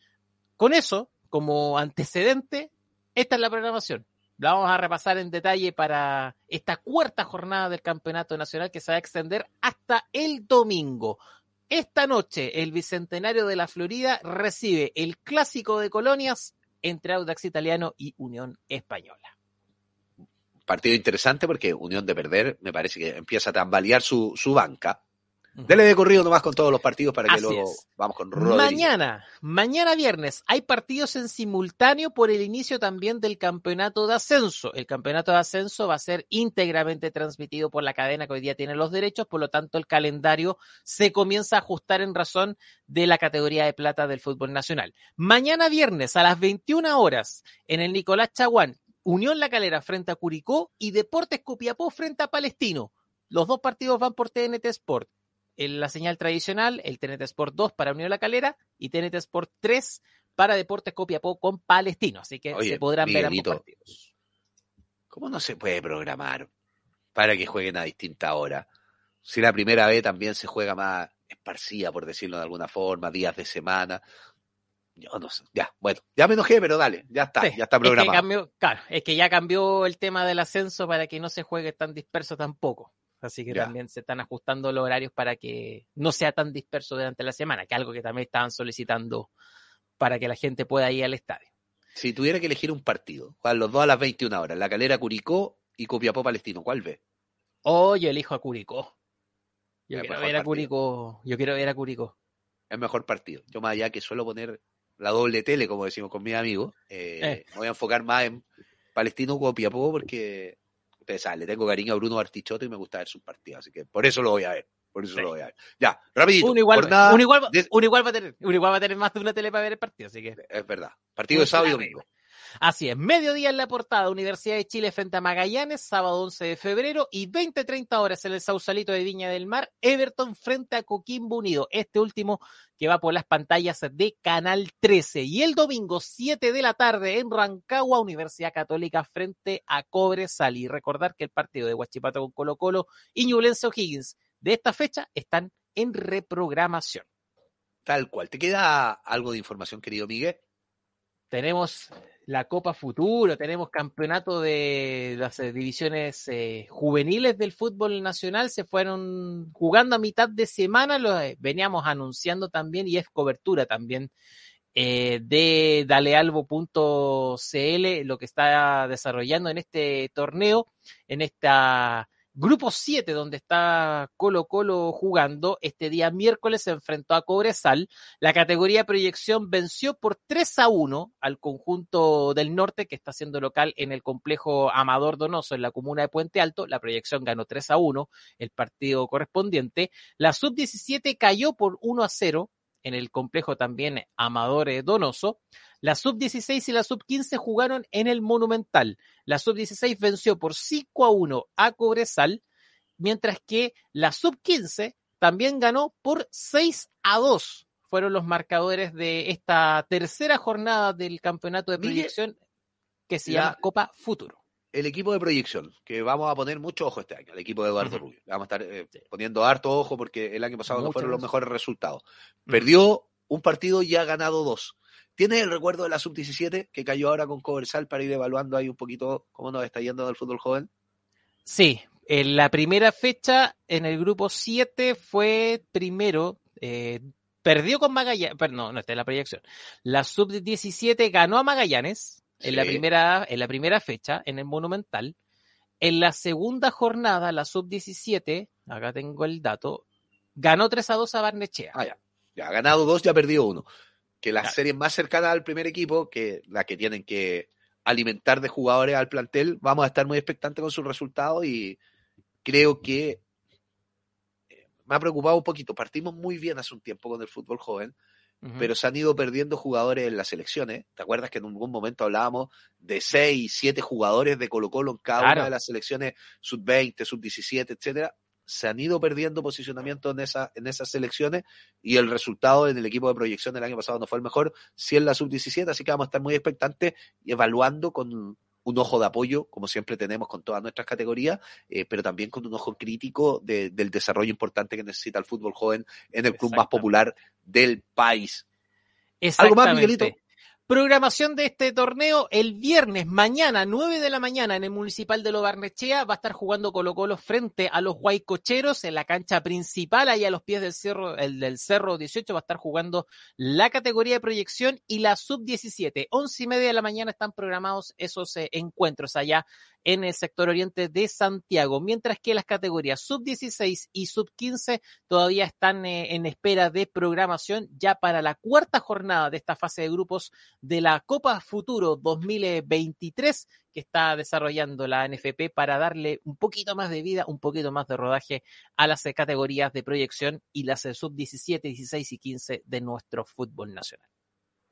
Con eso, como antecedente, esta es la programación. La vamos a repasar en detalle para esta cuarta jornada del Campeonato Nacional que se va a extender hasta el domingo. Esta noche, el Bicentenario de la Florida recibe el clásico de colonias entre Audax Italiano y Unión Española. Partido interesante porque Unión de Perder me parece que empieza a tambalear su, su banca. Dele de corrido nomás con todos los partidos para que Así luego es. vamos con Rodrigo. Mañana, mañana viernes, hay partidos en simultáneo por el inicio también del campeonato de ascenso. El campeonato de ascenso va a ser íntegramente transmitido por la cadena que hoy día tiene los derechos, por lo tanto el calendario se comienza a ajustar en razón de la categoría de plata del fútbol nacional. Mañana viernes a las 21 horas en el Nicolás Chaguán, Unión La Calera frente a Curicó y Deportes Copiapó frente a Palestino. Los dos partidos van por TNT Sport en la señal tradicional, el TNT Sport 2 para Unión La Calera y TNT Sport 3 para Deportes Copiapó con Palestino. Así que Oye, se podrán ver ambos Miguelito. partidos. ¿Cómo no se puede programar para que jueguen a distinta hora? Si la primera vez también se juega más esparcida, por decirlo de alguna forma, días de semana. Yo no sé, ya, bueno, ya me enojé, pero dale, ya está, Sí, ya está es que programado. cambió, claro, es que ya cambió el tema del ascenso para que no se juegue tan disperso tampoco. Así que también se están ajustando los horarios para que no sea tan disperso durante la semana, que algo que también estaban solicitando para que la gente pueda ir al estadio. Si tuviera que elegir un partido, juegan los dos a las 21 horas, La Calera Curicó y Copiapó Palestino, ¿cuál ve? Oh, yo elijo a Curicó. Yo quiero ver a. Curicó. Yo quiero ver a Curicó. El mejor partido. Yo más allá que suelo poner la doble tele, como decimos con mis amigos, eh, Eh. me voy a enfocar más en Palestino Copiapó porque ustedes saben, le tengo cariño a Bruno Bartichotto y me gusta ver sus partidos, así que por eso lo voy a ver. Por eso Sí. lo voy a ver. Ya, rapidito. Uno igual, uno, igual, uno igual va a tener, uno igual va a tener más de una tele para ver el partido, así que. Es verdad. Partido de sábado y domingo. Así es, mediodía en la portada, Universidad de Chile frente a Magallanes, sábado 11 de febrero y 20-30 horas en el Sausalito de Viña del Mar, Everton frente a Coquimbo Unido, este último que va por las pantallas de Canal 13. Y el domingo 7 de la tarde en Rancagua, Universidad Católica frente a Cobresal. Y recordar que el partido de Huachipato con Colo Colo y Ñublense O'Higgins de esta fecha están en reprogramación. Tal cual. ¿Te queda algo de información, querido Miguel? Tenemos la Copa Futuro, tenemos campeonato de las eh, divisiones eh, juveniles del fútbol nacional, se fueron jugando a mitad de semana, lo eh, veníamos anunciando también y es cobertura también de dalealbo.cl, lo que está desarrollando en este torneo, en esta Grupo 7, donde está Colo Colo jugando, este día miércoles se enfrentó a Cobresal. La categoría proyección venció por 3 a 1 al conjunto del norte, que está siendo local en el complejo Amador Donoso, en la comuna de Puente Alto. La proyección ganó 3 a 1 el partido correspondiente. La sub-17 cayó por 1 a 0 en el complejo también Amador eh, Donoso. La sub-16 y la sub-15 jugaron en el Monumental. La sub-16 venció por 5 a 1 a Cobresal, mientras que la sub-15 también ganó por 6 a 2. Fueron los marcadores de esta tercera jornada del campeonato de proyección que se la- llama Copa Futuro. El equipo de proyección, que vamos a poner mucho ojo este año, el equipo de Eduardo. Rubio. Vamos a estar eh, poniendo harto ojo porque el año pasado no fueron los mejores resultados. Perdió un partido y ha ganado dos. ¿Tienes el recuerdo de la sub-17 que cayó ahora con Coversal para ir evaluando ahí un poquito cómo nos está yendo del fútbol joven? Sí, en la primera fecha en el grupo 7 fue primero, eh, perdió con Magallanes, pero no, no está en la proyección. La sub-17 ganó a Magallanes en, la primera, en la primera fecha en el Monumental. En la segunda jornada, la sub-17, acá tengo el dato, ganó 3 a 2 a Barnechea. Ah, ya. Ya ha ganado dos, ya ha perdido uno. Que las Claro. series más cercanas al primer equipo, que las que tienen que alimentar de jugadores al plantel, vamos a estar muy expectantes con sus resultados y creo que eh, me ha preocupado un poquito. Partimos muy bien hace un tiempo con el fútbol joven, Pero se han ido perdiendo jugadores en las selecciones. ¿Te acuerdas que en algún momento hablábamos de seis, siete jugadores de Colo Colo en cada Claro. una de las selecciones sub-20, sub-17, etcétera? se han ido perdiendo posicionamiento en, esa, en esas selecciones y el resultado en el equipo de proyección del año pasado no fue el mejor, sí en la sub-17, así que vamos a estar muy expectantes y evaluando con un ojo de apoyo, como siempre tenemos con todas nuestras categorías, eh, pero también con un ojo crítico de, del desarrollo importante que necesita el fútbol joven en el club más popular del país. ¿Algo más, Miguelito? Programación de este torneo el viernes, mañana, 9 de la mañana, en el Municipal de Lobarnechea, va a estar jugando Colo Colo frente a los Guaycocheros en la cancha principal, ahí a los pies del cerro, el del Cerro 18, va a estar jugando la categoría de proyección y la sub-17. Once y media de la mañana están programados esos eh, encuentros allá en el sector oriente de Santiago, mientras que las categorías sub-16 y sub-15 todavía están eh, en espera de programación ya para la cuarta jornada de esta fase de grupos de la Copa Futuro 2023 que está desarrollando la NFP para darle un poquito más de vida, un poquito más de rodaje a las eh, categorías de proyección y las eh, sub-17, 16 y 15 de nuestro fútbol nacional.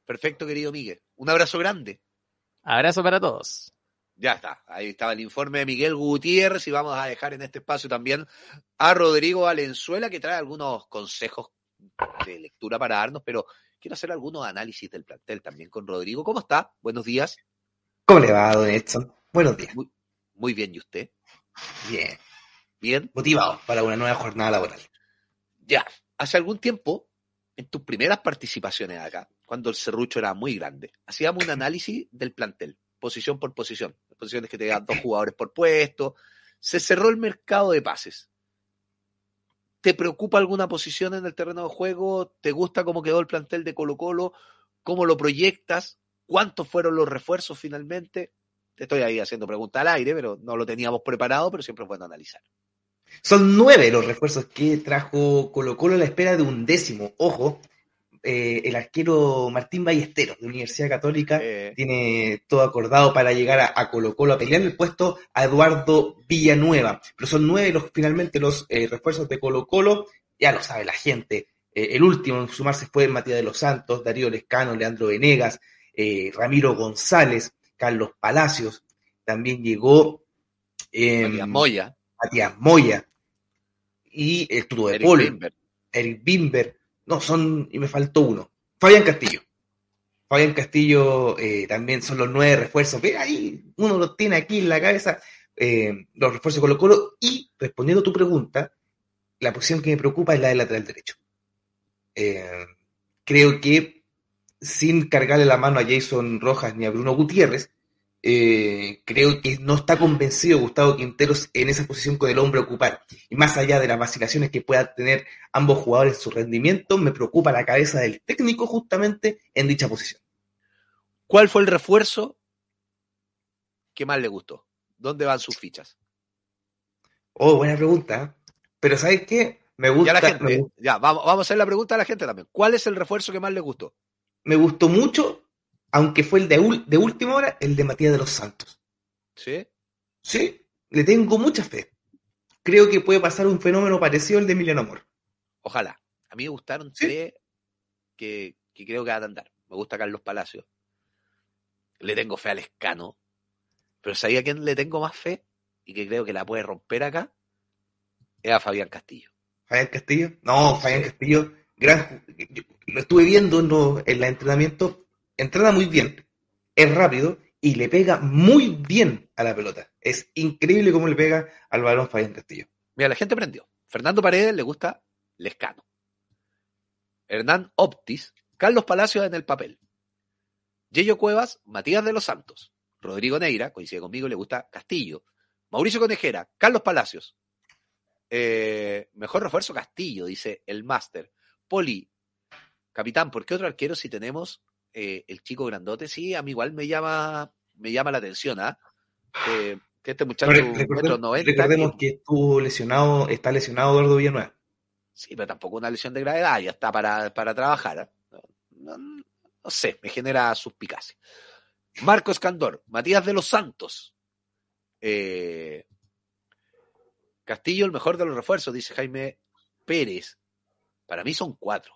Perfecto, querido Miguel. Un abrazo grande. Abrazo para todos. Ya está, ahí estaba el informe de Miguel Gutiérrez y vamos a dejar en este espacio también a Rodrigo Valenzuela que trae algunos consejos de lectura para darnos, pero quiero hacer algunos análisis del plantel también con Rodrigo. ¿Cómo está? Buenos días. ¿Cómo le va, don Edson? Buenos días. Muy, muy bien, ¿y usted? Bien. Bien. Motivado para una nueva jornada laboral. Ya, hace algún tiempo, en tus primeras participaciones acá, cuando el serrucho era muy grande, hacíamos un análisis del plantel posición por posición. Posiciones que te dan dos jugadores por puesto. Se cerró el mercado de pases. ¿Te preocupa alguna posición en el terreno de juego? ¿Te gusta cómo quedó el plantel de Colo Colo? ¿Cómo lo proyectas? ¿Cuántos fueron los refuerzos finalmente? Te estoy ahí haciendo preguntas al aire, pero no lo teníamos preparado, pero siempre es bueno analizar. Son nueve los refuerzos que trajo Colo Colo a la espera de un décimo. Ojo, eh, el arquero Martín Ballesteros de Universidad Católica eh. tiene todo acordado para llegar a, Colo Colo a pelear el puesto a Eduardo Villanueva. Pero son nueve los, finalmente los eh, refuerzos de Colo Colo, ya lo sabe la gente. el último en sumarse fue Matías de los Santos, Darío Lescano, Leandro Venegas, Ramiro González, Carlos Palacios. También llegó Matías Moya. Matías Moya. Y el Tuto de Polo, Eric Bimber no, son, y me faltó uno. Fabián Castillo. Fabián Castillo eh, también son los nueve refuerzos. Ve ahí, uno lo tiene aquí en la cabeza, eh, los refuerzos Colo Colo. Y respondiendo a tu pregunta, la posición que me preocupa es la del lateral derecho. Eh, creo que sin cargarle la mano a Jason Rojas ni a Bruno Gutiérrez, eh, creo que no está convencido Gustavo Quinteros en esa posición con el hombre ocupar. Y más allá de las vacilaciones que puedan tener ambos jugadores en su rendimiento, me preocupa la cabeza del técnico justamente en dicha posición. ¿Cuál fue el refuerzo que más le gustó? ¿Dónde van sus fichas? Oh, buena pregunta. ¿eh? Pero ¿sabes qué? Me gusta. Ya, la gente, ya vamos, vamos a hacer la pregunta a la gente también. ¿Cuál es el refuerzo que más le gustó? Me gustó mucho aunque fue el de, de última hora, el de Matías de los Santos. ¿Sí? Sí, le tengo mucha fe. Creo que puede pasar un fenómeno parecido al de Emiliano Amor. Ojalá. A mí me gustaron tres que, creo que van a andar. Me gusta Carlos Palacios. Le tengo fe al Escano. Pero ¿sabía quién le tengo más fe? Y que creo que la puede romper acá. Es a Fabián Castillo. ¿Fabián Castillo? No, Fabián Castillo. Gran, lo estuve viendo en, en el entrenamiento entrena muy bien, es rápido y le pega muy bien a la pelota. Es increíble cómo le pega al balón Fabián Castillo. Mira, la gente prendió. Fernando Paredes le gusta Lescano. Hernán Optis, Carlos Palacios en el papel. Yello Cuevas, Matías de los Santos. Rodrigo Neira, coincide conmigo, le gusta Castillo. Mauricio Conejera, Carlos Palacios. Eh, mejor refuerzo Castillo, dice el máster. Poli, capitán, ¿por qué otro arquero si tenemos eh, el chico grandote, sí, a mí igual me llama, me llama la atención, ¿ah? que este muchacho recordemos, 90, recordemos que, estuvo lesionado, está lesionado Eduardo Villanueva. Sí, pero tampoco una lesión de gravedad, ya está para, para trabajar. ¿ah? No, sé, me genera suspicacia. Marcos Candor, Matías de los Santos. Eh, Castillo, el mejor de los refuerzos, dice Jaime Pérez. Para mí son cuatro,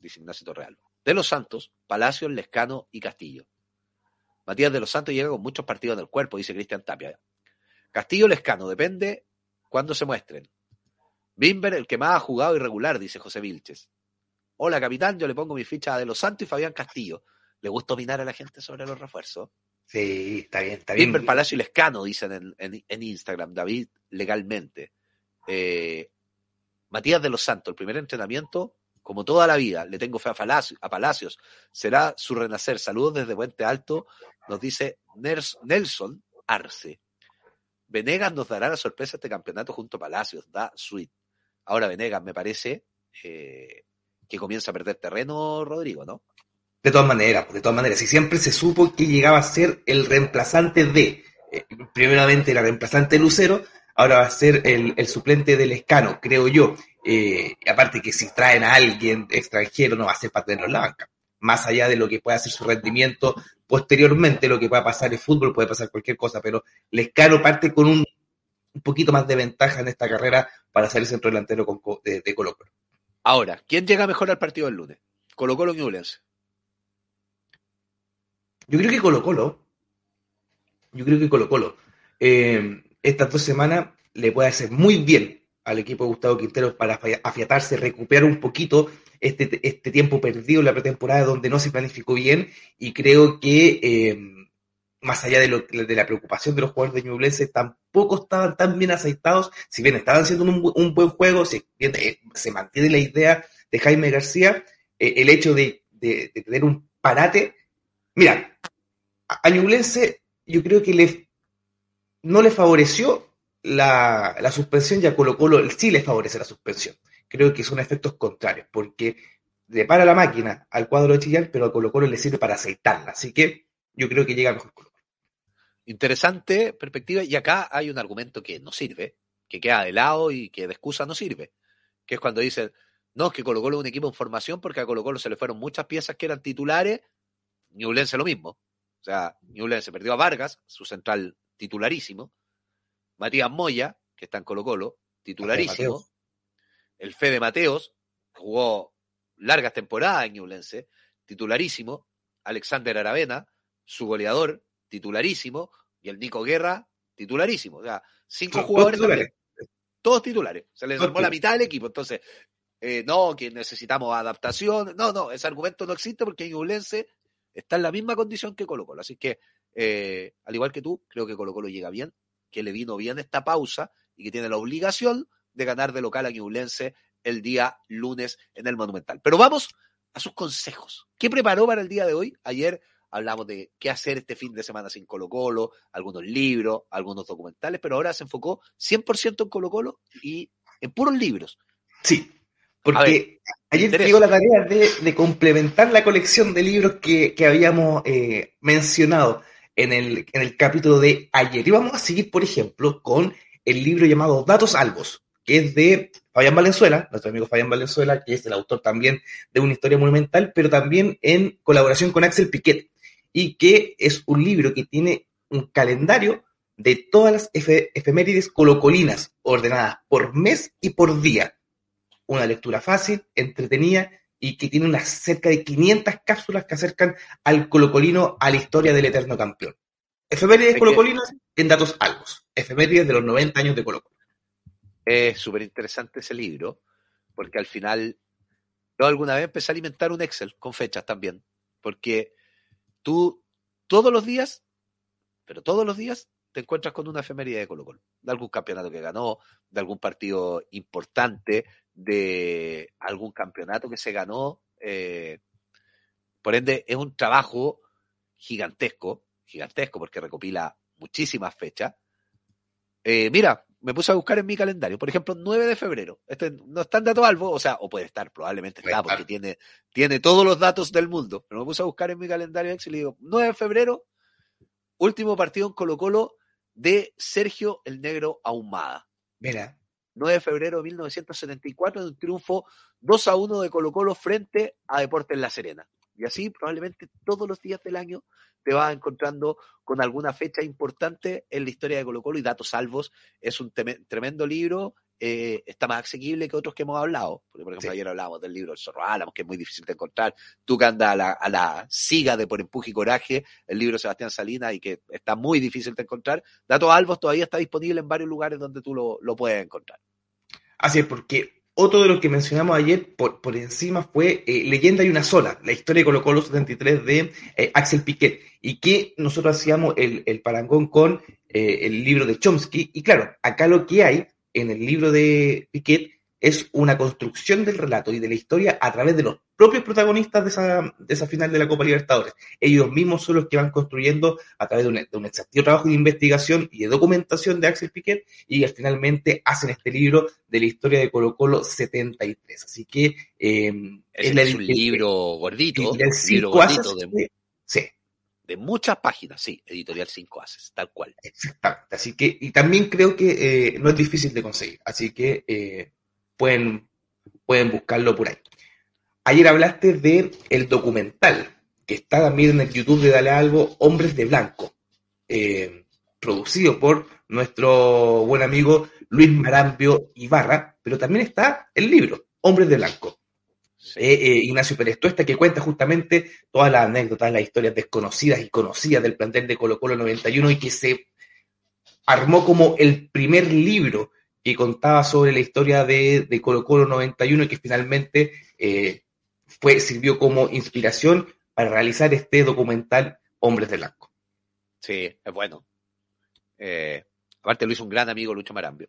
dice Ignacio Torreal de los Santos, Palacios, Lescano y Castillo. Matías de los Santos llega con muchos partidos en el cuerpo, dice Cristian Tapia. Castillo Lescano, depende cuándo se muestren. Bimber, el que más ha jugado irregular, dice José Vilches. Hola, capitán, yo le pongo mi ficha de Los Santos y Fabián Castillo. ¿Le gusta opinar a la gente sobre los refuerzos? Sí, está bien, está bien. Bimber, Palacio y Lescano, dicen en, Instagram, David, legalmente. Eh, Matías de los Santos, el primer entrenamiento, como toda la vida, le tengo fe a, Palacios. Será su renacer. Saludos desde Puente Alto, nos dice Nelson Arce. Venegas nos dará la sorpresa este campeonato junto a Palacios, da suite. Ahora Venegas me parece eh, que comienza a perder terreno, Rodrigo, ¿no? De todas maneras, de todas maneras, y siempre se supo que llegaba a ser el reemplazante de, eh, primeramente era reemplazante de Lucero, ahora va a ser el, suplente del Escano, creo yo. Eh, aparte que si traen a alguien extranjero no va a ser para tenerlo en la banca. Más allá de lo que pueda ser su rendimiento posteriormente, lo que pueda pasar en fútbol, puede pasar cualquier cosa, pero Lescano parte con un, poquito más de ventaja en esta carrera para ser el centro delantero de, de Colo Colo. Ahora, ¿quién llega mejor al partido del lunes? ¿Colo Colo o Newlands? Yo creo que Colo Colo. Yo creo que Colo Colo. Eh, estas dos semanas le puede hacer muy bien al equipo de Gustavo Quintero para afiatarse, recuperar un poquito este, este tiempo perdido en la pretemporada donde no se planificó bien. Y creo que eh, más allá de, lo, de, la preocupación de los jugadores de Ñublense, tampoco estaban tan bien aceitados, si bien estaban haciendo un, buen juego, se, eh, se, mantiene la idea de Jaime García, eh, el hecho de, tener un parate, mira, a Ñublense yo creo que le no le favoreció la, suspensión y a Colo Colo sí le favorece la suspensión. Creo que son efectos contrarios, porque le para la máquina al cuadro de Chillán, pero a Colo Colo le sirve para aceitarla. Así que yo creo que llega mejor Colo Colo. Interesante perspectiva, y acá hay un argumento que no sirve, que queda de lado y que de excusa no sirve, que es cuando dicen, no, es que Colo Colo es un equipo en formación porque a Colo Colo se le fueron muchas piezas que eran titulares, Ñublense lo mismo. O sea, Ñublense perdió a Vargas, su central titularísimo. Matías Moya, que está en Colo Colo, titularísimo. El Fede Mateos, jugó largas temporadas en Ñublense, titularísimo. Alexander Aravena, su goleador, titularísimo. Y el Nico Guerra, titularísimo. O sea, cinco jugadores titulares. Todos titulares. Se les armó la mitad del equipo. Entonces, eh, no, que necesitamos adaptación. No, no, ese argumento no existe porque Ñublense está en la misma condición que Colo Colo. Así que eh, al igual que tú, creo que Colo Colo llega bien, que le vino bien esta pausa y que tiene la obligación de ganar de local a Ñublense el día lunes en el Monumental. Pero vamos a sus consejos. ¿Qué preparó para el día de hoy? Ayer hablamos de qué hacer este fin de semana sin Colo Colo, algunos libros, algunos documentales, pero ahora se enfocó 100% en Colo Colo y en puros libros. Sí, porque ayer te la tarea de, complementar la colección de libros que, habíamos eh, mencionado en el, en el capítulo de ayer. Y vamos a seguir, por ejemplo, con el libro llamado Datos Albos, que es de Fabián Valenzuela, nuestro amigo Fabián Valenzuela, que es el autor también de una historia monumental, pero también en colaboración con Axel Piquet, y que es un libro que tiene un calendario de todas las efemérides colocolinas, ordenadas por mes y por día. Una lectura fácil, entretenida y que tiene unas cerca de 500 cápsulas que acercan al colocolino a la historia del eterno campeón. Efemérides colocolinas en datos algos. Efemérides de los 90 años de Colo Es súper interesante ese libro, porque al final yo alguna vez empecé a alimentar un Excel con fechas también, porque tú todos los días, pero todos los días te encuentras con una efeméride de Colo Colo, de algún campeonato que ganó, de algún partido importante, de algún campeonato que se ganó. Eh, por ende, es un trabajo gigantesco, gigantesco porque recopila muchísimas fechas. Eh, mira, me puse a buscar en mi calendario, por ejemplo, 9 de febrero. Este no está en dato algo, o sea, o puede estar, probablemente está, porque tiene, tiene todos los datos del mundo. Pero me puse a buscar en mi calendario y le digo, 9 de febrero, último partido en Colo Colo de Sergio el Negro Ahumada. Mira. 9 de febrero de 1974, de un triunfo 2 a 1 de Colo Colo frente a Deportes La Serena. Y así probablemente todos los días del año te vas encontrando con alguna fecha importante en la historia de Colo Colo y Datos Salvos es un tremendo libro, eh, está más asequible que otros que hemos hablado. Porque, por ejemplo, ayer hablábamos del libro El Zorro Álamos, que es muy difícil de encontrar. Tú que andas a la, a la siga de Por Empuje y Coraje, el libro Sebastián Salinas, y que está muy difícil de encontrar. Datos Albos todavía está disponible en varios lugares donde tú lo, lo puedes encontrar. Así es, porque otro de los que mencionamos ayer por, por encima fue eh, Leyenda y una sola, la historia de Colo Colo 73 de eh, Axel Piquet, y que nosotros hacíamos el, el parangón con eh, el libro de Chomsky, y claro, acá lo que hay en el libro de Piquet es una construcción del relato y de la historia a través de los propios protagonistas de esa, de esa final de la Copa Libertadores. Ellos mismos son los que van construyendo a través de un, de un exacto trabajo de investigación y de documentación de Axel Piquet y finalmente hacen este libro de la historia de Colo Colo 73. Así que eh, es, es, un libro gordito, el libro gordito de, sí. de muchas páginas, sí, editorial 5 haces, tal cual. Exactamente, así que, y también creo que eh, no es difícil de conseguir, así que eh, pueden, pueden buscarlo por ahí. Ayer hablaste de el documental que está también en el YouTube de Dale Algo, Hombres de Blanco, eh, producido por nuestro buen amigo Luis Marambio Ibarra, pero también está el libro, Hombres de Blanco. Eh, eh, Ignacio Pérez Tuesta, que cuenta justamente todas las anécdotas, las historias desconocidas y conocidas del plantel de Colo Colo 91 y que se armó como el primer libro que contaba sobre la historia de, de Colo Colo 91 y que finalmente eh, fue, sirvió como inspiración para realizar este documental Hombres de Blanco. Sí, es bueno. Eh, aparte lo hizo un gran amigo Lucho Marambio.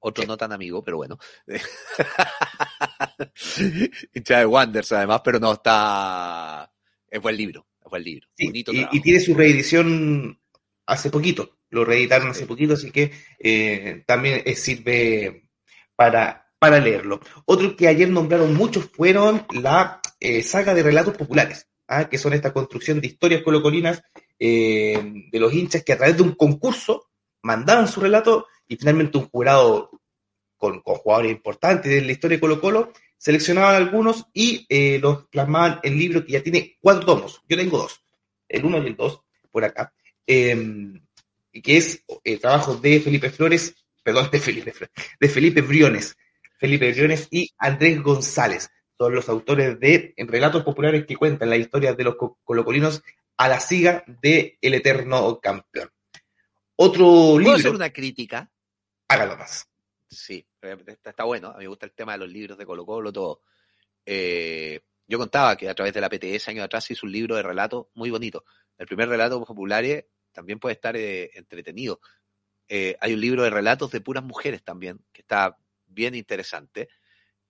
Otro sí. no tan amigo, pero bueno. [LAUGHS] Hincha de Wanders además, pero no está... Es buen libro, es buen libro. Sí, Bonito y, y, tiene su reedición hace poquito, lo reeditaron hace poquito, así que eh, también sirve para, para leerlo. Otro que ayer nombraron muchos fueron la eh, saga de relatos populares, ¿ah? que son esta construcción de historias colocolinas eh, de los hinchas que a través de un concurso mandaban su relato y finalmente un jurado con, con jugadores importantes de la historia de Colo Colo seleccionaban algunos y eh, los plasmaban en libro que ya tiene cuatro tomos. Yo tengo dos, el uno y el dos por acá. Eh, que es el trabajo de Felipe Flores, perdón, de Felipe Flores, de Felipe Briones, Felipe Briones y Andrés González. Son los autores de relatos populares que cuentan la historia de los colocolinos a la siga de El Eterno Campeón. Otro ¿Puedo libro. hacer una crítica? Hágalo más. Sí, está, está, bueno. A mí me gusta el tema de los libros de Colo Colo, todo. Eh, yo contaba que a través de la PTS años atrás hizo un libro de relatos muy bonito. El primer relato popular también puede estar eh, entretenido. Eh, hay un libro de relatos de puras mujeres también, que está bien interesante.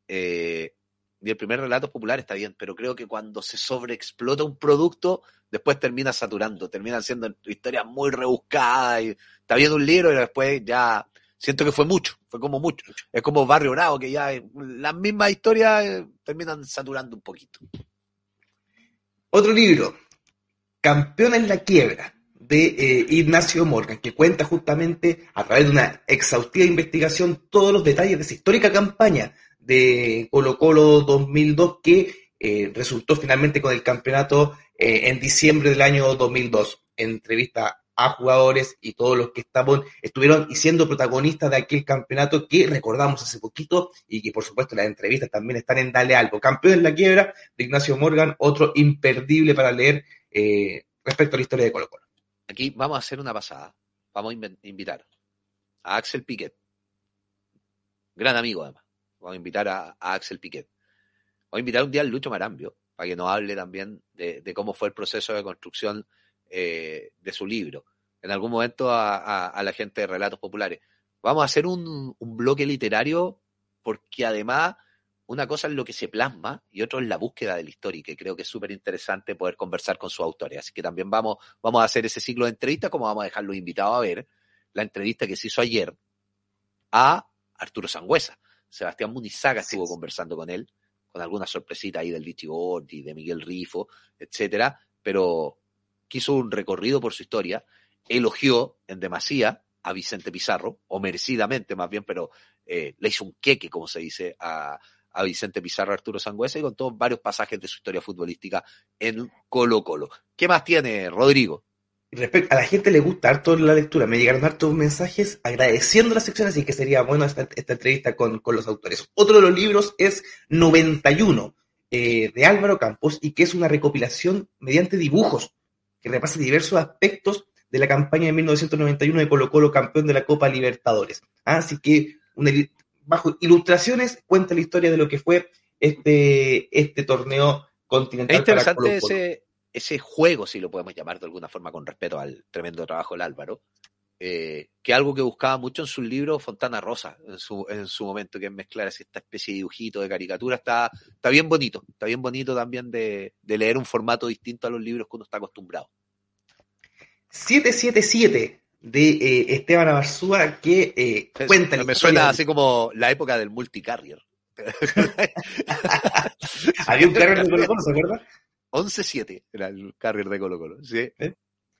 Eh, y el primer relato popular está bien, pero creo que cuando se sobreexplota un producto, después termina saturando, terminan siendo historias muy rebuscadas. Y está bien un libro y después ya siento que fue mucho, fue como mucho. Es como Barrio Bravo, que ya las mismas historias terminan saturando un poquito. Otro libro, Campeón en la quiebra, de eh, Ignacio Morgan, que cuenta justamente a través de una exhaustiva investigación todos los detalles de esa histórica campaña de Colo Colo 2002 que eh, resultó finalmente con el campeonato eh, en diciembre del año 2002. Entrevista a jugadores y todos los que estaban, estuvieron y siendo protagonistas de aquel campeonato que recordamos hace poquito y que por supuesto las entrevistas también están en Dale Algo. Campeón en la quiebra de Ignacio Morgan, otro imperdible para leer respecto a la historia de Colo Colo. Aquí vamos a hacer una pasada. Vamos a invitar a Axel Piquet, gran amigo además. Vamos a invitar a, Axel Piquet. Vamos a invitar un día al Lucho Marambio para que nos hable también de, cómo fue el proceso de construcción eh, de su libro. En algún momento a, la gente de Relatos Populares. Vamos a hacer un, un bloque literario porque además una cosa es lo que se plasma y otro es la búsqueda de la historia, y que creo que es súper interesante poder conversar con sus autores. Así que también vamos, vamos a hacer ese ciclo de entrevistas, como vamos a dejar los invitados a ver la entrevista que se hizo ayer a Arturo Sangüesa. Sebastián Munizaga estuvo sí. conversando con él, con alguna sorpresita ahí del Vichy Gordi, de Miguel Rifo, etcétera, pero quiso un recorrido por su historia, elogió en demasía a Vicente Pizarro, o merecidamente más bien, pero eh, le hizo un queque, como se dice, a, a Vicente Pizarro, Arturo Sangüesa y contó varios pasajes de su historia futbolística en Colo Colo. ¿Qué más tiene Rodrigo? Respecto, a la gente le gusta harto la lectura. Me llegaron hartos mensajes agradeciendo la sección, así que sería bueno esta, esta entrevista con, con, los autores. Otro de los libros es 91 eh, de Álvaro Campos y que es una recopilación mediante dibujos que repasa diversos aspectos de la campaña de 1991 de Colo Colo campeón de la Copa Libertadores. Así que una, bajo ilustraciones, cuenta la historia de lo que fue este, este torneo continental. Es interesante ese, ese juego, si lo podemos llamar de alguna forma, con respeto al tremendo trabajo del Álvaro, eh, que algo que buscaba mucho en su libro Fontana Rosa, en su, en su momento, que es mezclar esta especie de dibujito, de caricatura, está, está bien bonito, está bien bonito también de, de leer un formato distinto a los libros que uno está acostumbrado. 777 de eh, Esteban Abarzúa que eh, cuenta Me suena así como la época del multicarrier. [LAUGHS] Había un carrier de Colo Colo, ¿se acuerda? 11-7 era el carrier de Colo Colo. ¿sí? ¿Eh?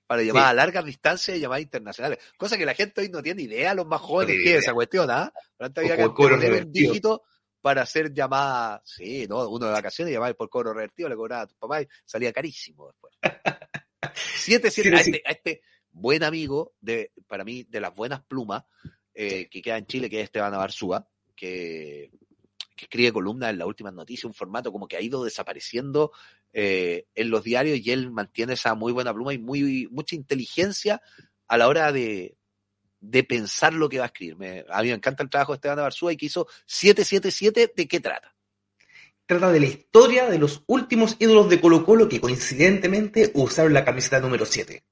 Para llamar a largas distancias y llamadas internacionales. Cosa que la gente hoy no tiene idea, los más jóvenes, que esa cuestión, ¿ah? Antes había que tener un dígito para hacer llamadas, sí, ¿no? Uno de vacaciones llamaba por cobro revertido, le cobraba a tu papá y salía carísimo después. [LAUGHS] 7-7 a, este, a este buen amigo, de, para mí, de las buenas plumas eh, que queda en Chile, que es Esteban Abarzúa, que que escribe columnas en las últimas noticias, un formato como que ha ido desapareciendo eh, en los diarios y él mantiene esa muy buena pluma y muy mucha inteligencia a la hora de, de pensar lo que va a escribir. Me, a mí me encanta el trabajo de Esteban Barzúa y que hizo 777, ¿de qué trata? Trata de la historia de los últimos ídolos de Colo Colo que coincidentemente usaron la camiseta número 7.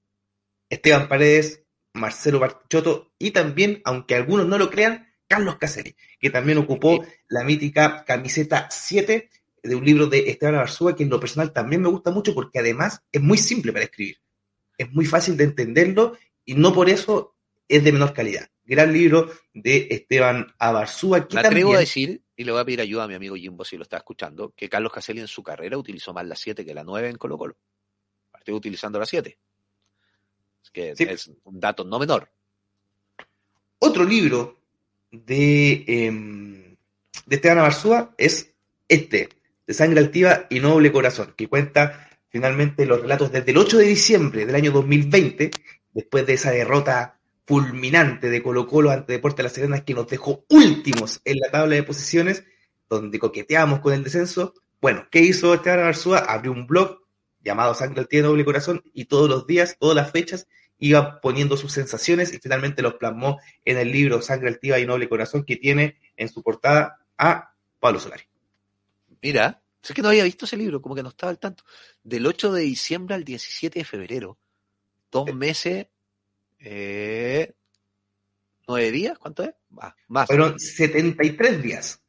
Esteban Paredes, Marcelo Bartichotto y también, aunque algunos no lo crean, Carlos Caselli, que también ocupó la mítica camiseta 7 de un libro de Esteban Arzúa, que en lo personal también me gusta mucho porque además es muy simple para escribir. Es muy fácil de entenderlo y no por eso es de menor calidad. Gran libro de Esteban Abarzúa. Me atrevo a decir, y le voy a pedir ayuda a mi amigo Jimbo si lo está escuchando, que Carlos Caselli en su carrera utilizó más la 7 que la 9 en Colo Colo. Partió utilizando la 7. Que es un dato no menor. Otro libro de, eh, de Esteban Abarzúa es este, de Sangre Altiva y Noble Corazón, que cuenta finalmente los relatos desde el 8 de diciembre del año 2020, después de esa derrota fulminante de Colo Colo ante Deportes de la Serena que nos dejó últimos en la tabla de posiciones, donde coqueteamos con el descenso. Bueno, ¿qué hizo Esteban Abarzúa? Abrió un blog llamado Sangre Altiva y Noble Corazón y todos los días, todas las fechas, iba poniendo sus sensaciones y finalmente los plasmó en el libro Sangre Altiva y Noble Corazón que tiene en su portada a Pablo Solari. Mira, sé que no había visto ese libro, como que no estaba al tanto. Del 8 de diciembre al 17 de febrero, dos meses, eh, nueve días, ¿cuánto es? más. Fueron 73 días.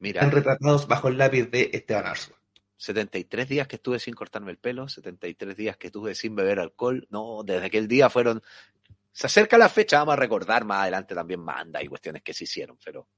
Mira. Están retratados bajo el lápiz de Esteban Arzua. 73 días que estuve sin cortarme el pelo, 73 días que estuve sin beber alcohol. No, desde aquel día fueron. Se acerca la fecha, vamos a recordar más adelante también manda y cuestiones que se hicieron, pero.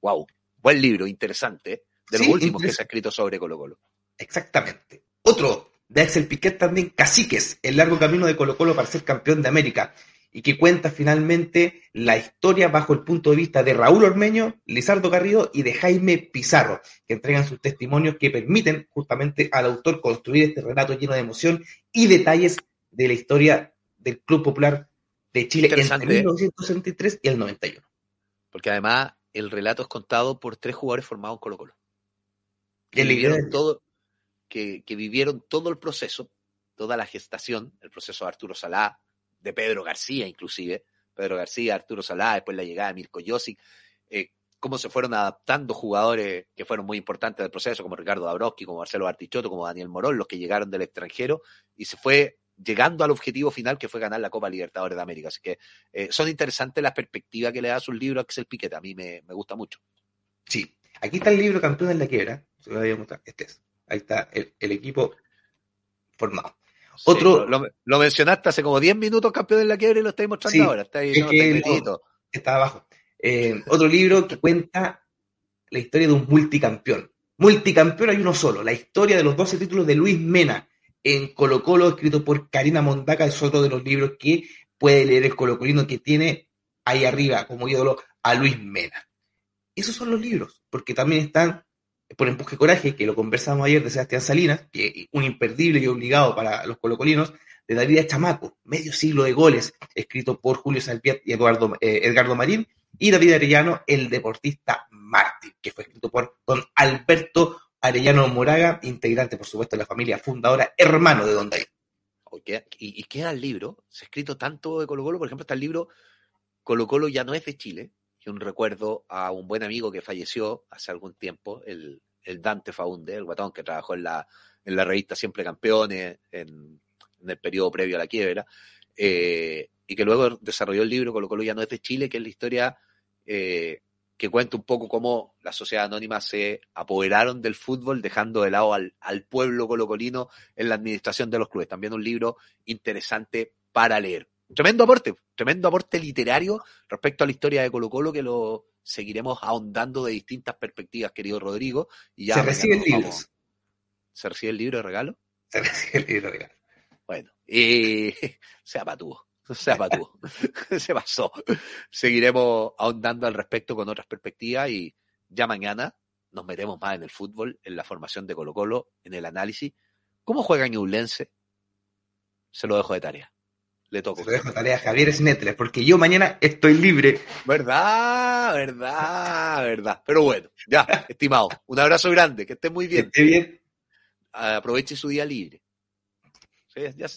¡Wow! Buen libro, interesante. De los últimos que se ha escrito sobre Colo Colo. Exactamente. Otro de Axel Piquet también, Caciques, el largo camino de Colo Colo para ser campeón de América y que cuenta finalmente la historia bajo el punto de vista de Raúl Ormeño, Lizardo Garrido y de Jaime Pizarro, que entregan sus testimonios que permiten justamente al autor construir este relato lleno de emoción y detalles de la historia del Club Popular de Chile entre 1963 ¿eh? y el 91. Porque además el relato es contado por tres jugadores formados en Colo Colo. Que vivieron, todo, que, que vivieron todo el proceso, toda la gestación, el proceso de Arturo Salá, de Pedro García inclusive, Pedro García, Arturo Salá, después la llegada de Mirko Josic, eh, cómo se fueron adaptando jugadores que fueron muy importantes del proceso, como Ricardo Dabrowski, como Marcelo Bartichotto, como Daniel Morón, los que llegaron del extranjero, y se fue llegando al objetivo final que fue ganar la Copa Libertadores de América. Así que eh, son interesantes las perspectivas que le da a sus libros a Axel Piquet, a mí me, gusta mucho. Sí, aquí está el libro Campeón en la Quiebra, se lo voy a mostrar, este es, ahí está el equipo formado. Otro, lo, mencionaste hace como 10 minutos, campeón de la quiebra, y lo estáis mostrando ahora. Está, ahí, está, abajo. Eh, otro libro que cuenta la historia de un multicampeón. Multicampeón hay uno solo, la historia de los 12 títulos de Luis Mena en Colo Colo, escrito por Karina Mondaca, es otro de los libros que puede leer el colocolino que tiene ahí arriba como ídolo a Luis Mena. Esos son los libros, porque también están por Empuje Coraje, que lo conversamos ayer de Sebastián Salinas, que un imperdible y obligado para los colocolinos, de David Chamaco, medio siglo de goles, escrito por Julio Salpiat y Eduardo, eh, Edgardo Marín, y David Arellano, el deportista Mártir, que fue escrito por don Alberto Arellano Moraga, integrante, por supuesto, de la familia fundadora, hermano de Don David. ¿Y, y queda el libro? Se ha escrito tanto de Colo Colo, por ejemplo, está el libro Colo Colo ya no es de Chile, un recuerdo a un buen amigo que falleció hace algún tiempo, el, el Dante Faunde, el guatón que trabajó en la, en la revista Siempre Campeones, en, en el periodo previo a la quiebra, eh, y que luego desarrolló el libro Colo Colo ya no es de Chile, que es la historia eh, que cuenta un poco cómo la sociedad anónima se apoderaron del fútbol, dejando de lado al, al pueblo colocolino en la administración de los clubes. También un libro interesante para leer. Tremendo aporte, tremendo aporte literario respecto a la historia de Colo Colo que lo seguiremos ahondando de distintas perspectivas, querido Rodrigo. Y ya Se reciben libros. ¿Se recibe el libro de regalo? Se recibe el libro de regalo. Bueno, y [LAUGHS] sea patúo, sea patúo, [LAUGHS] se pasó. Seguiremos ahondando al respecto con otras perspectivas y ya mañana nos metemos más en el fútbol, en la formación de Colo Colo, en el análisis. ¿Cómo juega Ñublense? Se lo dejo de tarea. Le toco. Lo dejo de tarea Javier Snetler, porque yo mañana estoy libre. Verdad, verdad, verdad. Pero bueno, ya, [LAUGHS] estimado. Un abrazo grande, que esté muy bien. Que esté bien. Aproveche su día libre. Sí, ya,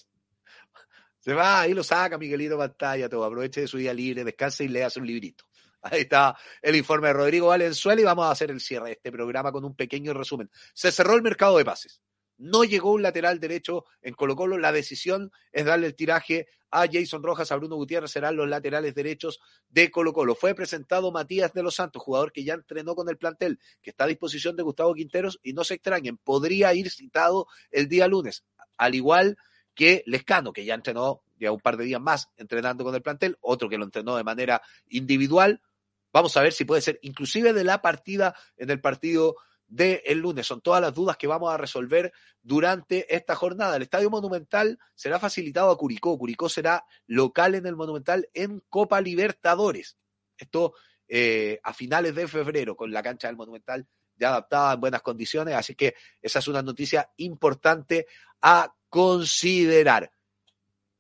se va, ahí lo saca Miguelito pantalla, todo. Aproveche de su día libre, descanse y lea un librito. Ahí está el informe de Rodrigo Valenzuela y vamos a hacer el cierre de este programa con un pequeño resumen. Se cerró el mercado de pases. No llegó un lateral derecho en Colo Colo. La decisión es darle el tiraje a Jason Rojas, a Bruno Gutiérrez, serán los laterales derechos de Colo Colo. Fue presentado Matías de los Santos, jugador que ya entrenó con el plantel, que está a disposición de Gustavo Quinteros y no se extrañen, podría ir citado el día lunes, al igual que Lescano, que ya entrenó ya un par de días más entrenando con el plantel, otro que lo entrenó de manera individual. Vamos a ver si puede ser inclusive de la partida en el partido del el lunes. Son todas las dudas que vamos a resolver durante esta jornada. El Estadio Monumental será facilitado a Curicó. Curicó será local en el Monumental en Copa Libertadores. Esto eh, a finales de febrero con la cancha del Monumental ya adaptada en buenas condiciones. Así que esa es una noticia importante a considerar.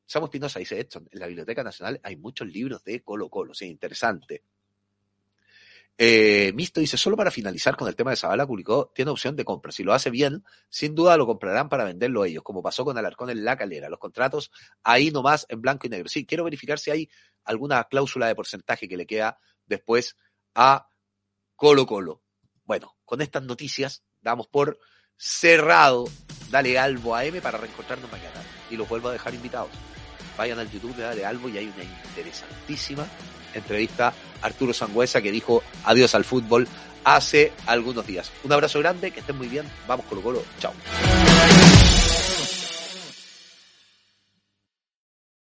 Samuel Pinoza dice esto, en la Biblioteca Nacional hay muchos libros de Colo Colo, sí, interesante. Eh, Misto dice, solo para finalizar con el tema de Zabala, Curicó tiene opción de compra. Si lo hace bien, sin duda lo comprarán para venderlo ellos, como pasó con Alarcón en La Calera. Los contratos ahí nomás en blanco y negro. Sí, quiero verificar si hay alguna cláusula de porcentaje que le queda después a Colo Colo. Bueno, con estas noticias damos por cerrado. Dale Albo a M para reencontrarnos mañana. Y los vuelvo a dejar invitados vayan al YouTube de Albo y hay una interesantísima entrevista a Arturo Sangüesa que dijo adiós al fútbol hace algunos días. Un abrazo grande, que estén muy bien. Vamos Colo Colo. Chao.